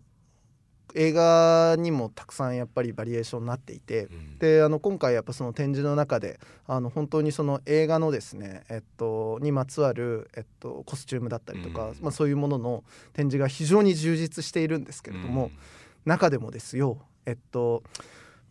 映画にもたくさんやっぱりバリエーションになっていて、うん、であの今回やっぱその展示の中であの本当にその映画のですね、えっと、にまつわる、えっと、コスチュームだったりとか、うん、まあ、そういうものの展示が非常に充実しているんですけれども、うん、中でもですよえっと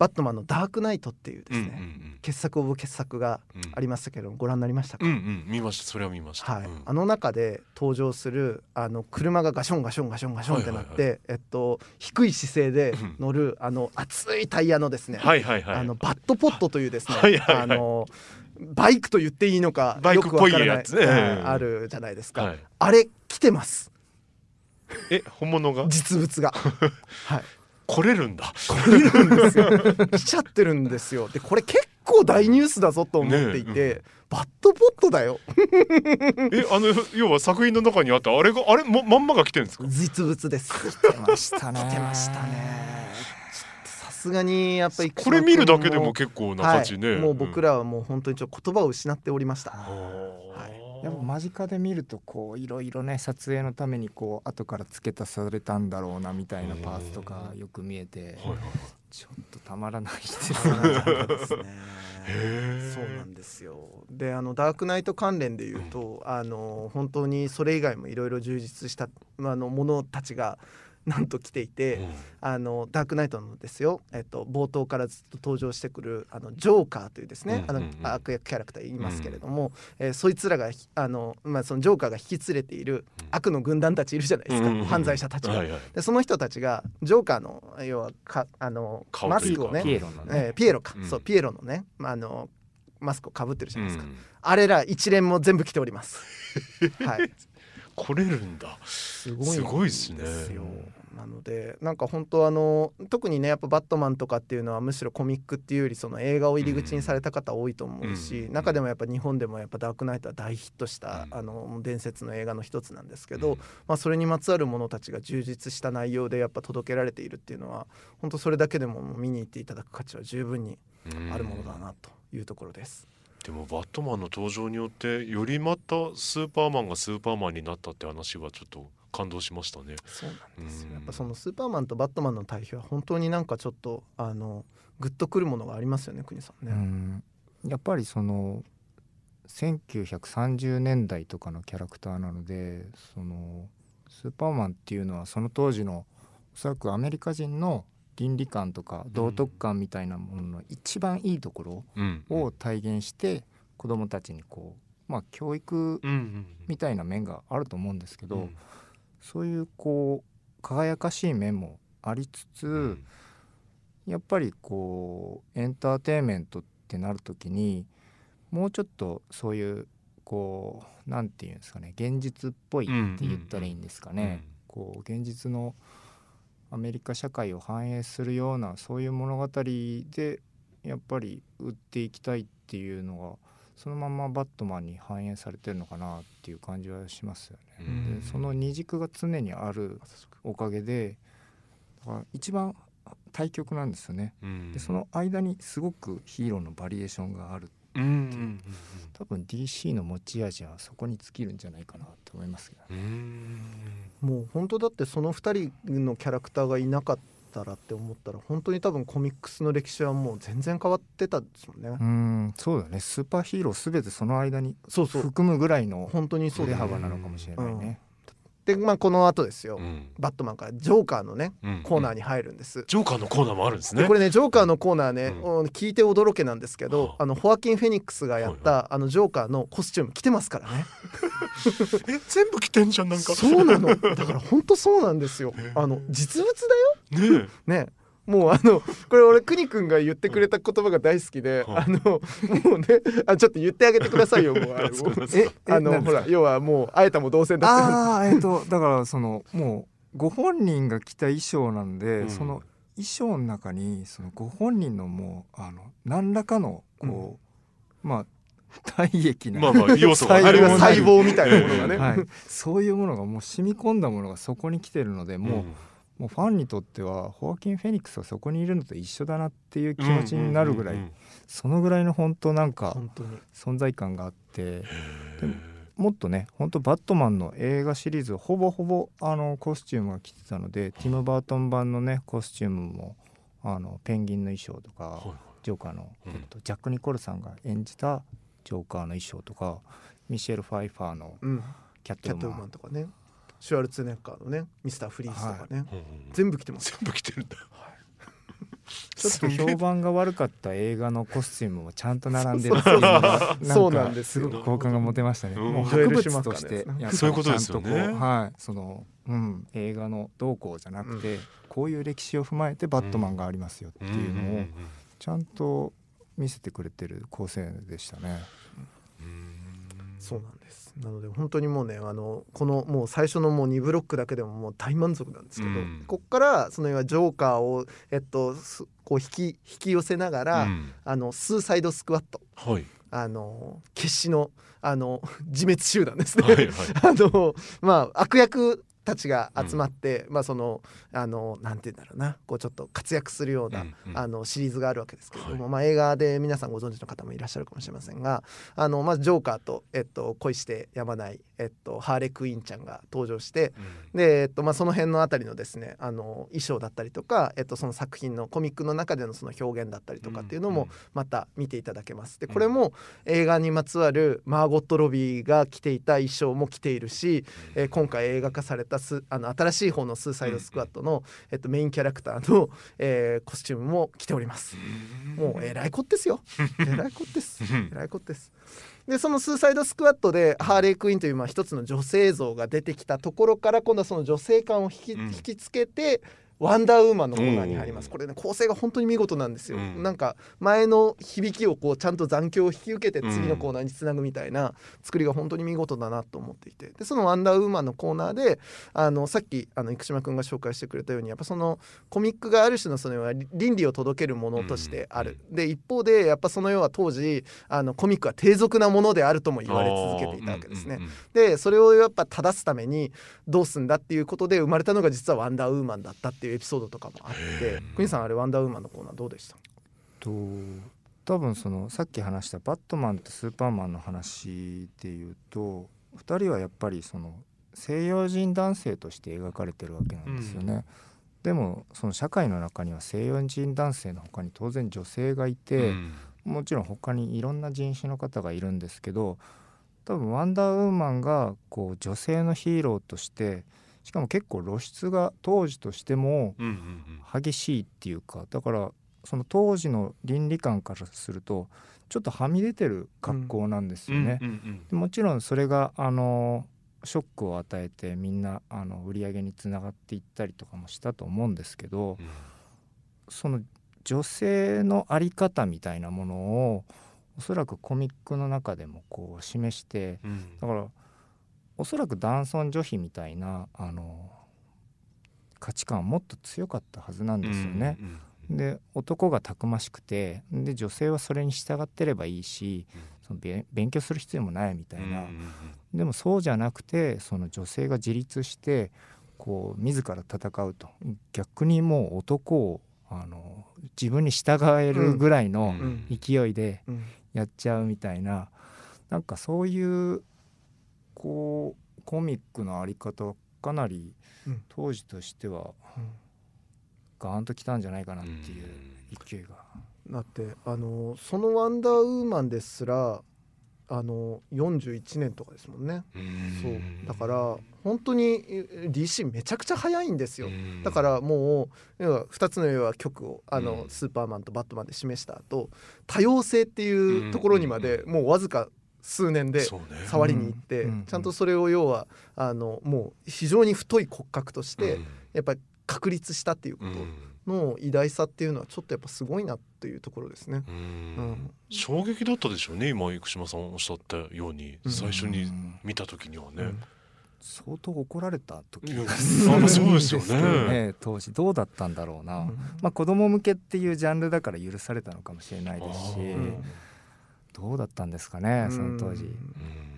バットマンのダークナイトっていうですね、うんうんうん、傑作オブ傑作がありましたけど、うん、ご覧になりましたか、うんうん、見ました。それは見ました、はい、うん、あの中で登場するあの車がガションガションガションガションってなって、はい。はいはい、えっと、低い姿勢で乗る、あの熱いタイヤのですね、はいはいはい、あのバットポットというですね、はいはいはい、あのバイクと言っていいのかよくわからない、ね、あるじゃないですか、はい、あれ来てます。え本物が？実物が。はい来れるんだ。来れるんですよ。来ちゃってるんですよ。でこれ結構大ニュースだぞと思っていて、ねうん、バットポットだよ。えあの要は作品の中にあったあれがあれもまんまが来てるんですか？実物です。来てましたね。来てましたね。さすがにやっぱりこれ見るだけでも結構な価値ね、はい、もう僕らはもう本当にちょっと言葉を失っておりました、はいでも間近で見るとこういろいろね撮影のためにこう後から付け足されたんだろうなみたいなパーツとかよく見えてちょっとたまらないですね。そうなんですよ。であのダークナイト関連でいうと、あの本当にそれ以外もいろいろ充実したあのものたちが なんと来ていて、うん、あのダークナイトのですよ、えっと、冒頭からずっと登場してくるあのジョーカーというですね、うんうんうん、あの悪役キャラクター言いますけれども、うん、えー、そいつらがあの、まあ、そのジョーカーが引き連れている悪の軍団たちいるじゃないですか、うんうん、犯罪者たちが、はいはい、でその人たちがジョーカーの要はかあのマスクをねピエロのね、えー、ピエロか、そうピエロのね、まあ、あのマスクをかぶってるじゃないですか、あれら一連も全部着ております。はい来れるんだ。すごいですねなのでなんか本当あの特にねやっぱバットマンとかっていうのはむしろコミックっていうよりその映画を入り口にされた方多いと思うし、うん、中でもやっぱ日本でもやっぱダークナイトは大ヒットした、うん、あの伝説の映画の一つなんですけど、うん、まあ、それにまつわるものたちが充実した内容でやっぱ届けられているっていうのは本当それだけでも見に行っていただく価値は十分にあるものだなというところです。でもバットマンの登場によってよりまたスーパーマンがスーパーマンになったって話はちょっと感動しましたね。そうなんですよ。やっぱそのスーパーマンとバットマンの対比は本当になんかちょっとあのグッとくるものがありますよね、国さんね。やっぱりその1930年代とかのキャラクターなので、そのスーパーマンっていうのはその当時のおそらくアメリカ人の倫理観とか道徳観みたいなものの一番いいところを体現して子どもたちにこう、まあ、教育みたいな面があると思うんですけど、そういうこう輝かしい面もありつつ、やっぱりこうエンターテインメントってなる時にもうちょっとそういうこう何て言うんですかね現実っぽいって言ったらいいんですかね。こう現実のアメリカ社会を反映するようなそういう物語でやっぱり売っていきたいっていうのがそのままバットマンに反映されてるのかなっていう感じはしますよね。でその二軸が常にあるおかげでだから一番対極なんですよね。でその間にすごくヒーローのバリエーションがあるうんうんうん、多分 DC の持ち味はそこに尽きるんじゃないかなと思いますけど、ね、もう本当だってその2人のキャラクターがいなかったらって思ったら本当に多分コミックスの歴史はもう全然変わってたですもんね。うんそうだね。スーパーヒーロー全てその間に含むぐらいの本当にそう振れ幅なのかもしれないね、でまあこの後ですよ、うん。バットマンからジョーカーのねうんコーナーに入るんです、ジョーカーのコーナーもあるんですね。でこれねジョーカーのコーナーね、うん。うん聞いて驚けなんですけど、はあ。あのホアキン・フェニックスがやった、あのジョーカーのコスチューム着てますからね。え全部着てんじゃんなんか。そうなの。だから本当そうなんですよ。あの実物だよ。ねねもうあのこれ俺くにくんが言ってくれた言葉が大好きで、はい。あのもうねあちょっと言ってあげてくださいよ もうあれ。えあのほら要はもう会えたも同然だああえっとだからそのもうご本人が着た衣装なんで、うん。その衣装の中にそのご本人のもうあの何らかのこう、まあ体液な、まあまあ要素があるいは細細胞みたいなものがね、はい、そういうものがもう染み込んだものがそこに来てるのでもう,、んもうファンにとってはホアキン・フェニックスはそこにいるのと一緒だなっていう気持ちになるぐらい、うんうんうんそのぐらいの本当なんか存在感があって。うんでももっとね本当バットマンの映画シリーズほぼほぼあのコスチュームが着てたのでティム・バートン版のねコスチュームもあのペンギンの衣装とか、ジョーカーの、うんえっと、ジャック・ニコルさんが演じたジョーカーの衣装とかミシェル・ファイファーのうん、キャットウーマンとかねシュワルツェネッカーのねミスター・フリーズとかね、うんうん全部着てます。全部着てるんだちょっと評判が悪かった映画のコスチュームもちゃんと並んでるっていうのがそうなんんですよ。すごく好感が持てましたね。うん。もう博物としてのやういうことでとこうはいそのうん映画の動向じゃなくて、こういう歴史を踏まえてバットマンがありますよっていうのをちゃんと見せてくれてる構成でしたね。そうなんですなので本当にもうねあのこのもう最初のもう2ブロックだけでももう大満足なんですけど、うん。こっからその要はジョーカーをえっとすこう引き引き寄せながら、うん。あのスーサイドスクワット。はい。あの決死のあの自滅集団ですね、はいはい。あのまあ悪役たちが集まって、まあそのあのなんて言うんだろうな。こうちょっと活躍するような、うんうん。あのシリーズがあるわけですけれども、はまあ、映画で皆さんご存知の方もいらっしゃるかもしれませんがあの、まあ、ジョーカーと、えっと、恋してやまない、えっと、ハーレクイーンちゃんが登場してで、えっとまあ、その辺のあたりのですねあの衣装だったりとか、えっと、その作品のコミックの中でのその表現だったりとかっていうのもまた見ていただけます。でこれも映画にまつわるマーゴット・ロビーが着ていた衣装も着ているし、えー今回映画化されたスあの新しい方の「スーサイド・スクワットの」えっと、メインキャラクターの、えーコスチュームも着ております。もうえらいこっですよ。えらいこっです。うんえらいこっです。でそのスーサイドスクワットでハーレークイーンというまあ一つの女性像が出てきたところから今度はその女性感を引き,、うん引きつけてワンダーウーマンのコーナーに入りまうん。すこれね構成が本当に見事なんですよ、うん。なんか前の響きをこうちゃんと残響を引き受けてうん次のコーナーにつなぐみたいな作りが本当に見事だなと思っていて。でそのワンダーウーマンのコーナーであのさっきあの生島君が紹介してくれたようにやっぱそのコミックがある種のその倫理を届けるものとしてある、で一方でやっぱその要は当時あのコミックは低俗なものであるとも言われ続けていたわけですね。でそれをやっぱ正すためにどうすんだっていうことで生まれたのが実はワンダーウーマンだったっていうエピソードとかもあってクニさんあれワンダーウーマンのコーナーどうでした？と多分そのさっき話したバットマンとスーパーマンの話でいうと2人はやっぱりその西洋人男性として描かれてるわけなんですよね。でもその社会の中には西洋人男性の他に当然女性がいて、うん。もちろん他にいろんな人種の方がいるんですけど多分ワンダーウーマンがこう女性のヒーローとしてしかも結構露出が当時としても激しいっていうかだからその当時の倫理観からするとちょっとはみ出てる格好なんですうんよね。もちろんそれがあのショックを与えてみんなあの売り上げにつながっていったりとかもしたと思うんですけどうん。その女性の在り方みたいなものをおそらくコミックの中でもこう示してうん。だからおそらく男尊女卑みたいなあの価値観はもっと強かったはずなんですよね。うんうんで男がたくましくてで女性はそれに従ってればいいしうん。そのべ勉強する必要もないみたいな、うんうんでもそうじゃなくてその女性が自立してこう自ら戦うと。逆にもう男をあの自分に従えるぐらいのうん。勢いでうん。やっちゃうみたいな。なんかそういうこうコミックのあり方はかなりうん。当時としてはガーンときたんじゃないかなっていう勢いが。だってあのそのワンダーウーマンですらあの41年とかですもんね。うん。そう。だから本当にえ DC めちゃくちゃ早いんですよ。うん。だからもう要は2つの要は曲をあの、うん。スーパーマンとバットマンで示した後多様性っていうところにまでもうわずか数年で触りに行って、うん。うん。ちゃんとそれを要はあのもう非常に太い骨格として、うん。やっぱり確立したっていうこうん。との偉大さっていうのはちょっとやっぱすごいなというところですね。うん。うん。衝撃だったでしょうね今生島さんおっしゃったようにうん。最初にうん見た時にはね。うん。相当怒られた時そうですよね。けどね。当時どうだったんだろうな、まあ子供向けっていうジャンルだから許されたのかもしれないですし、あーどうだったんですかねその当時、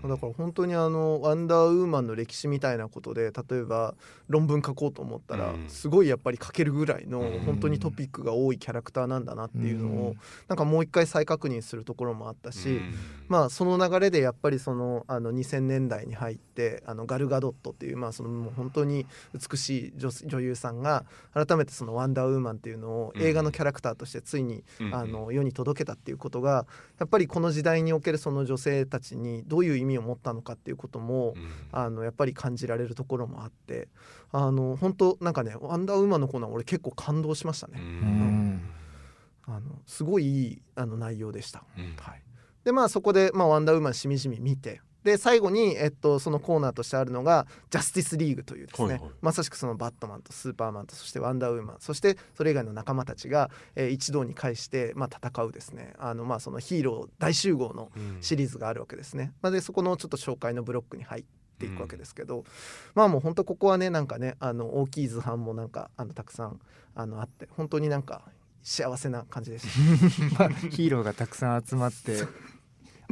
だから本当にあのワンダーウーマンの歴史みたいなことで例えば論文書こうと思ったらうん。すごいやっぱり書けるぐらいのうん。本当にトピックが多いキャラクターなんだなっていうのをうん。なんかもう一回再確認するところもあったし、まあその流れでやっぱりそのあの2000年代に入ってあのガルガドットっていうまあそのもう本当に美しい女女優さんが改めてそのワンダーウーマンっていうのを映画のキャラクターとしてついにうん。あの世に届けたっていうことがやっぱりこの時代におけるその女性たちにどういう意味を持ったのかっていうこともうん。あのやっぱり感じられるところもあってあの本当なんかねワンダーウーマンのコーナー俺結構感動しましたね。ん。あのすごいいいあの内容でした。うん。はい、でまあそこで、まあ、ワンダーウーマンしみじみ見てで最後に、えっと、そのコーナーとしてあるのがジャスティスリーグというですね、はいはい。まさしくそのバットマンとスーパーマンとそしてワンダーウーマン。そしてそれ以外の仲間たちが、えー一堂に会して、まあ、戦うですね。あの、まあ、そのヒーロー大集合のうん。シリーズがあるわけですね。まあ、でそこのちょっと紹介のブロックに入っていくわけですけど、まあもう本当ここはねなんかねあの大きい図版もなんかあのたくさんあのあって本当になんか幸せな感じでした。まあヒーローがたくさん集まって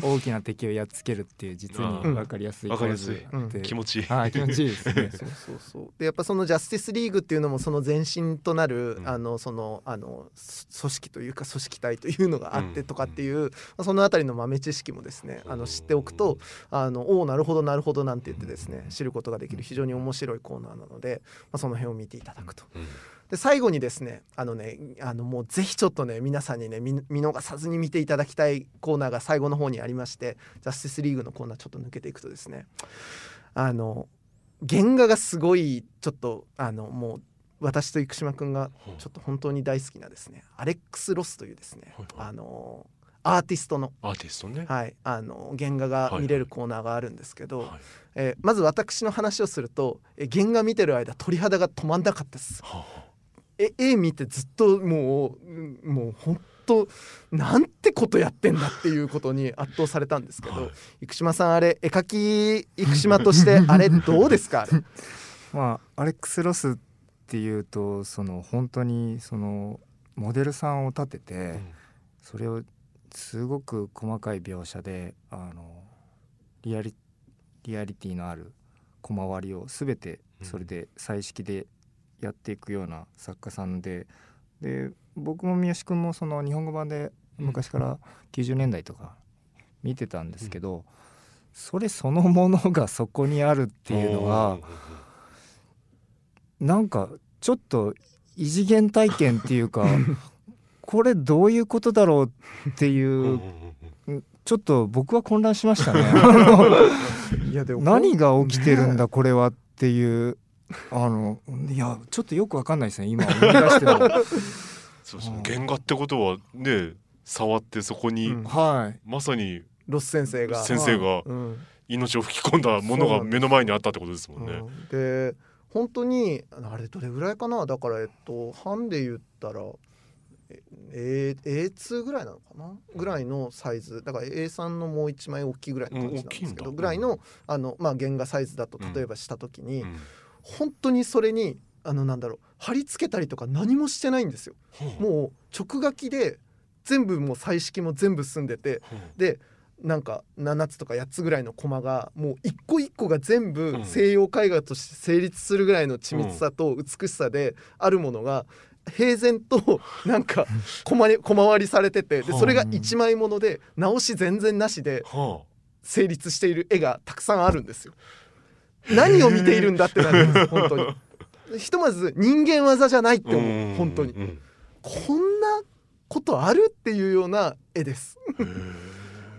大きな敵をやっつけるっていう実に分かりやすいうん。わかりやすい。構図で。気持ちいい。はい気持ちいいですね。そうそうそう。でやっぱそのジャスティスリーグっていうのもその前身となる、うん。あのそのあのす組織というか組織体というのがあってうんとかっていう、まあそのあたりの豆知識もですねあの知っておくとあのおおなるほどなるほどなんて言ってですね知ることができる非常に面白いコーナーなので、まあ、その辺を見ていただくと。うんで最後にですねあのねあのもうぜひちょっとね皆さんにね見見逃さずに見ていただきたいコーナーが最後の方にありましてジャスティスリーグのコーナーちょっと抜けていくとですね。あの原画がすごいちょっとあのもう私と生島君がちょっと本当に大好きなですねアレックス・ロスというですねはいはい。あのアーティストの,、アーティストね。はい、あの原画が見れるコーナーがあるんですけど、はい。えーまず私の話をすると、えー原画見てる間鳥肌が止まんなかったです。はあはえ絵見てずっともううんもう本当なんてことやってんだっていうことに圧倒されたんですけど、はい。生島さんあれ絵描き生島としてあれどうですか？あ れまあアレックス・ロスっていうとその本当にそのモデルさんを立てて、うん。それをすごく細かい描写であのリアリリアリティのあるコマ割りを全てそれで彩色でやっていくような作家さんでで僕も三好君もその日本語版で昔から90年代とか見てたんですけど、それそのものがそこにあるっていうのはなんかちょっと異次元体験っていうかこれどういうことだろうっていうんうん。ううんちょっと僕は混乱しましたね。いやでも何が起きてるん。だこれはっていうあのいやちょっとよくわかんないですね今思い出しても。そうですね。うん原画ってことはね触ってそこに、うんはい。まさにロス先生が。先生がうん。命を吹き込んだものが目の前にあったってことですもんね。うんで本当にあれどれぐらいかな？だからえっと半で言ったらえ A- A2 ぐらいなのかな？ぐらいのサイズ。だから A3 のもう一枚大きいぐらいの感じなんですけど、うんぐらいのあの、まあ、原画サイズだとうん。例えばした時に、うん本当にそれにあのなんだろう貼り付けたりとか何もしてないんですよ。もう直書きで全部もう彩色も全部済んでてでなんか7つとか8つぐらいのコマがもう一個一個が全部うん。西洋絵画として成立するぐらいの緻密さと美しさであるものが平然と なんか小回りされててでそれが一枚もので直し全然なしでは成立している絵がたくさんあるんですよ。何を見ているんだってなる。ん。です本当に。ひとまず人間技じゃないっあ、て思う。本当に。うん。うんこんなことあるっていうような絵です。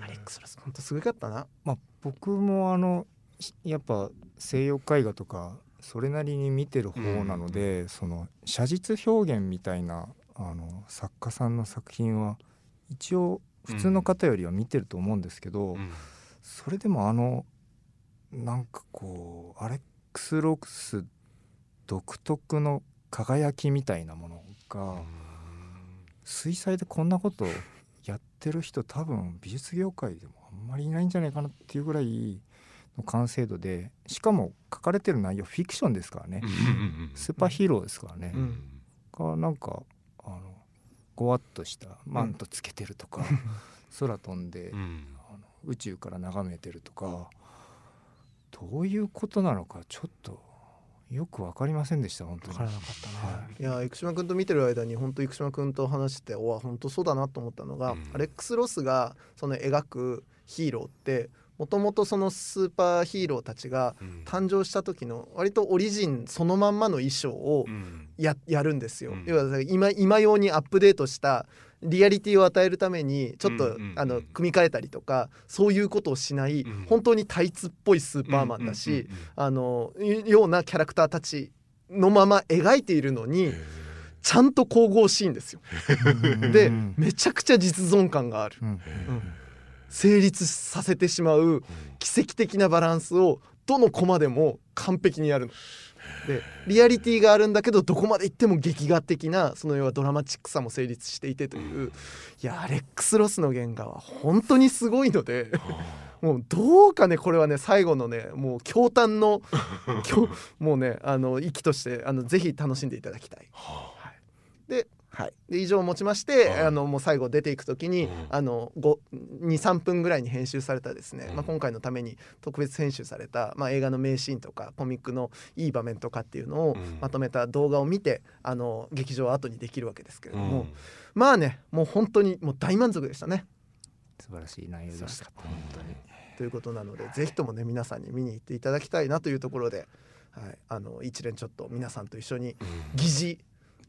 アレックスロス本当すごかったな。まあ僕もあのしやっぱ西洋絵画とかそれなりに見てる方なので、その写実表現みたいなあの作家さんの作品は一応普通の方よりは見てると思うんですけど、うん。それでもあのなんかこうアレックス・ロックス独特の輝きみたいなものが水彩でこんなことやってる人多分美術業界でもあんまりいないんじゃないかなっていうぐらいの完成度でしかも書かれてる内容フィクションですからね。スーパーヒーローですからね、うん。がなんかあのごわっとしたマントつけてるとか、空飛んで、うん。あの宇宙から眺めてるとかどういうことなのかちょっとよく分かりませんでした本当に。分からなかったね、はい。い、や生島君と見てる間に本当生島君と話しておわ本当そうだなと思ったのが、うん。アレックス・ロスがその描くヒーローってもともとそのスーパーヒーローたちがうん。誕生した時の割とオリジンそのまんまの衣装をうん。ややるんですよ。うん。要は今今用にアップデートしたリアリティを与えるためにちょっと、うんうんうんあの組み替えたりとかそういうことをしない、うん本当にタイツっぽいスーパーマンだし、うんうんあのいようなキャラクターたちのまま描いているのにうんちゃんと神々しいんですよ。でうん。めちゃくちゃ実在感がある。うん。成立させてしまう奇跡的なバランスをどのコマでも完璧にやるの。でリアリティがあるんだけどどこまでいっても劇画的なその要はドラマチックさも成立していてといういやアレックス・ロスの原画は本当にすごいので もうどうかねこれはね最後のねもう驚嘆の 今日もうねあの息としてあのぜひ楽しんでいただきたい。はい、で,、はい、で以上をもちまして、はい。あのもう最後出ていく時に、うん。あの23分ぐらいに編集されたですね、うん。まあ、今回のために特別編集された、まあ、映画の名シーンとかコミックのいい場面とかっていうのをうん。まとめた動画を見てあの劇場後にできるわけですけれども、うん。まあねもう本当にもう大満足でしたね。素晴らしい内容でした。本当に。ということなのでぜひともね皆さんに見に行っていただきたいなというところで、はい、あの一連ちょっと皆さんと一緒に疑似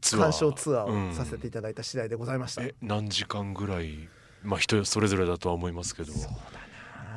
鑑賞ツアーうんをさせていただいた次第でございました。え何時間ぐらい？まあ人それぞれだとは思いますけど。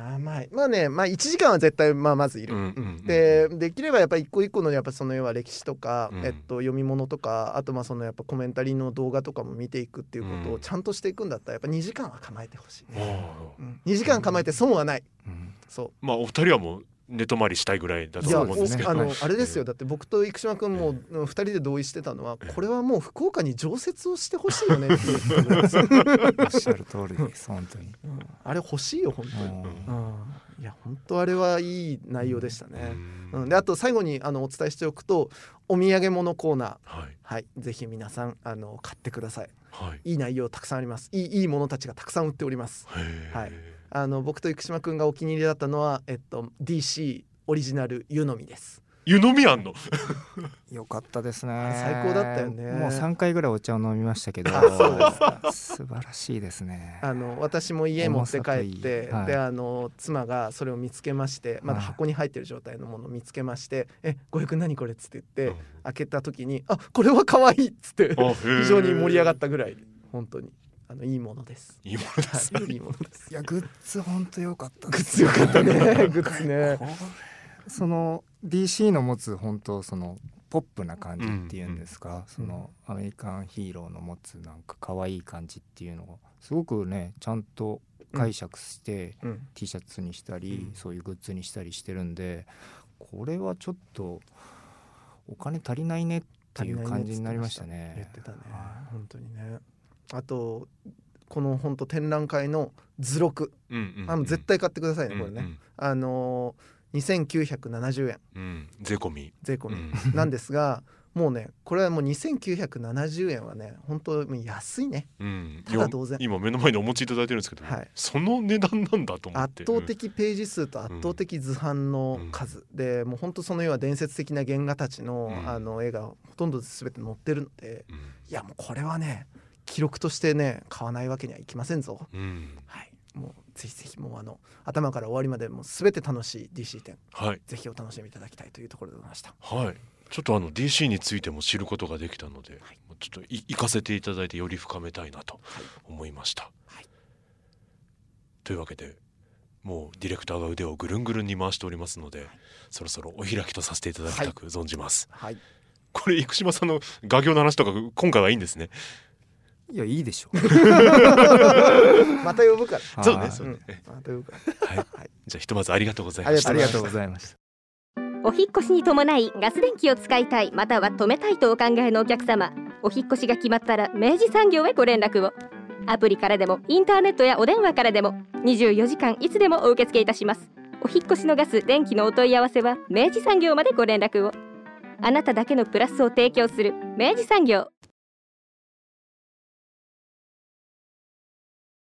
あーまあまあねまあ1時間は絶対まあまずいる。うんうんうんでできればやっぱ一個一個のやっぱその要は歴史とか、うん。えっと、読み物とかあとまあそのやっぱコメンタリーの動画とかも見ていくっていうことうん。をちゃんとしていくんだったらやっぱ2時間は構えてほしい、あーうん、2時間構えて損はない。うん。そう。まあお二人はもう寝泊まりしたいぐらいだといや、思うんですけど。おあのはい。あれですよ。だって僕と生島君も2人で同意してたのはこれはもう福岡に常設をしてほしいよねっていう おっしゃる通りです本当に。あれ欲しいよ本当に、うん。うん、いや本当あれはいい内容でしたね、うん。うん、であと最後にあのお伝えしておくとお土産物コーナー。はい。はい。ぜひ皆さんあの買ってください。はい。いい内容たくさんあります。いいいいものたちがたくさん売っております。はいあの僕と生島君がお気に入りだったのはえっと DC オリジナル湯飲みです。湯飲みあんの？よかったですね。最高だったよね。もう3回ぐらいお茶を飲みましたけど。素晴らしいですね。あの私も家持って帰って、いいはい。であの妻がそれを見つけましてまだはい箱に入ってる状態のものを見つけまして「えごく何これ?」っつって言って、うん。開けた時に「あこれは可愛いっつって非常に盛り上がったぐらい。本当にあのいいものです。いいものですはい、いいものです。いやグッズ本当良かったグッズよかったね。グッズね。その DC の持つ本当そのポップな感じっていうんですか、そのアメリカンヒーローの持つなんか可愛い感じっていうのをすごくねちゃんと解釈して、うん T シャツにしたり、うんそういうグッズにしたりしてるんでこれはちょっとお金足りないねっていう感じになりましたね。言ってたねは。本当にね。あとこの本当展覧会の図録、うんうんうん。あの絶対買ってくださいねこれね。うんあの2970円うんうん。税込み。税込み。うん。なんですが、もうねこれはもう2970円はね本当もう安いね。うん。ただ同然。今目の前にお持ちいただいてるんですけど、はい。その値段なんだと思って。圧倒的ページ数と圧倒的図版の数、でもう本当その要は伝説的な原画たちの,、うん。あの絵がほとんど全て載ってるのでうん。いやもうこれはね記録としてね買わないわけにはいきませんぞ。うん。はい、もうぜひぜひもうあの頭から終わりまでもう全て楽しい DC 展はい。ぜひお楽しみいただきたいというところでございました。はい。ちょっとあの DC についても知ることができたので、はい。ちょっとい行かせていただいてより深めたいなと思いました、はい。というわけでもうディレクターが腕をぐるんぐるんに回しておりますのでそろそろお開きとさせていただきたく存じます、はい。これ生島さんの画業の話とか今回はいいんですねいやいいでしょ。また呼ぶから。はいそうねそうね、また呼ぶから。はい、じゃあひとまずありがとうございました。ありがとうございました。お引っ越しに伴いガス電気を使いたいまたは止めたいとお考えのお客様。お引っ越しが決まったら明治産業へご連絡を。アプリからでもインターネットやお電話からでも24時間いつでもお受け付けいたします。お引っ越しのガス電気のお問い合わせは明治産業までご連絡を。あなただけのプラスを提供する明治産業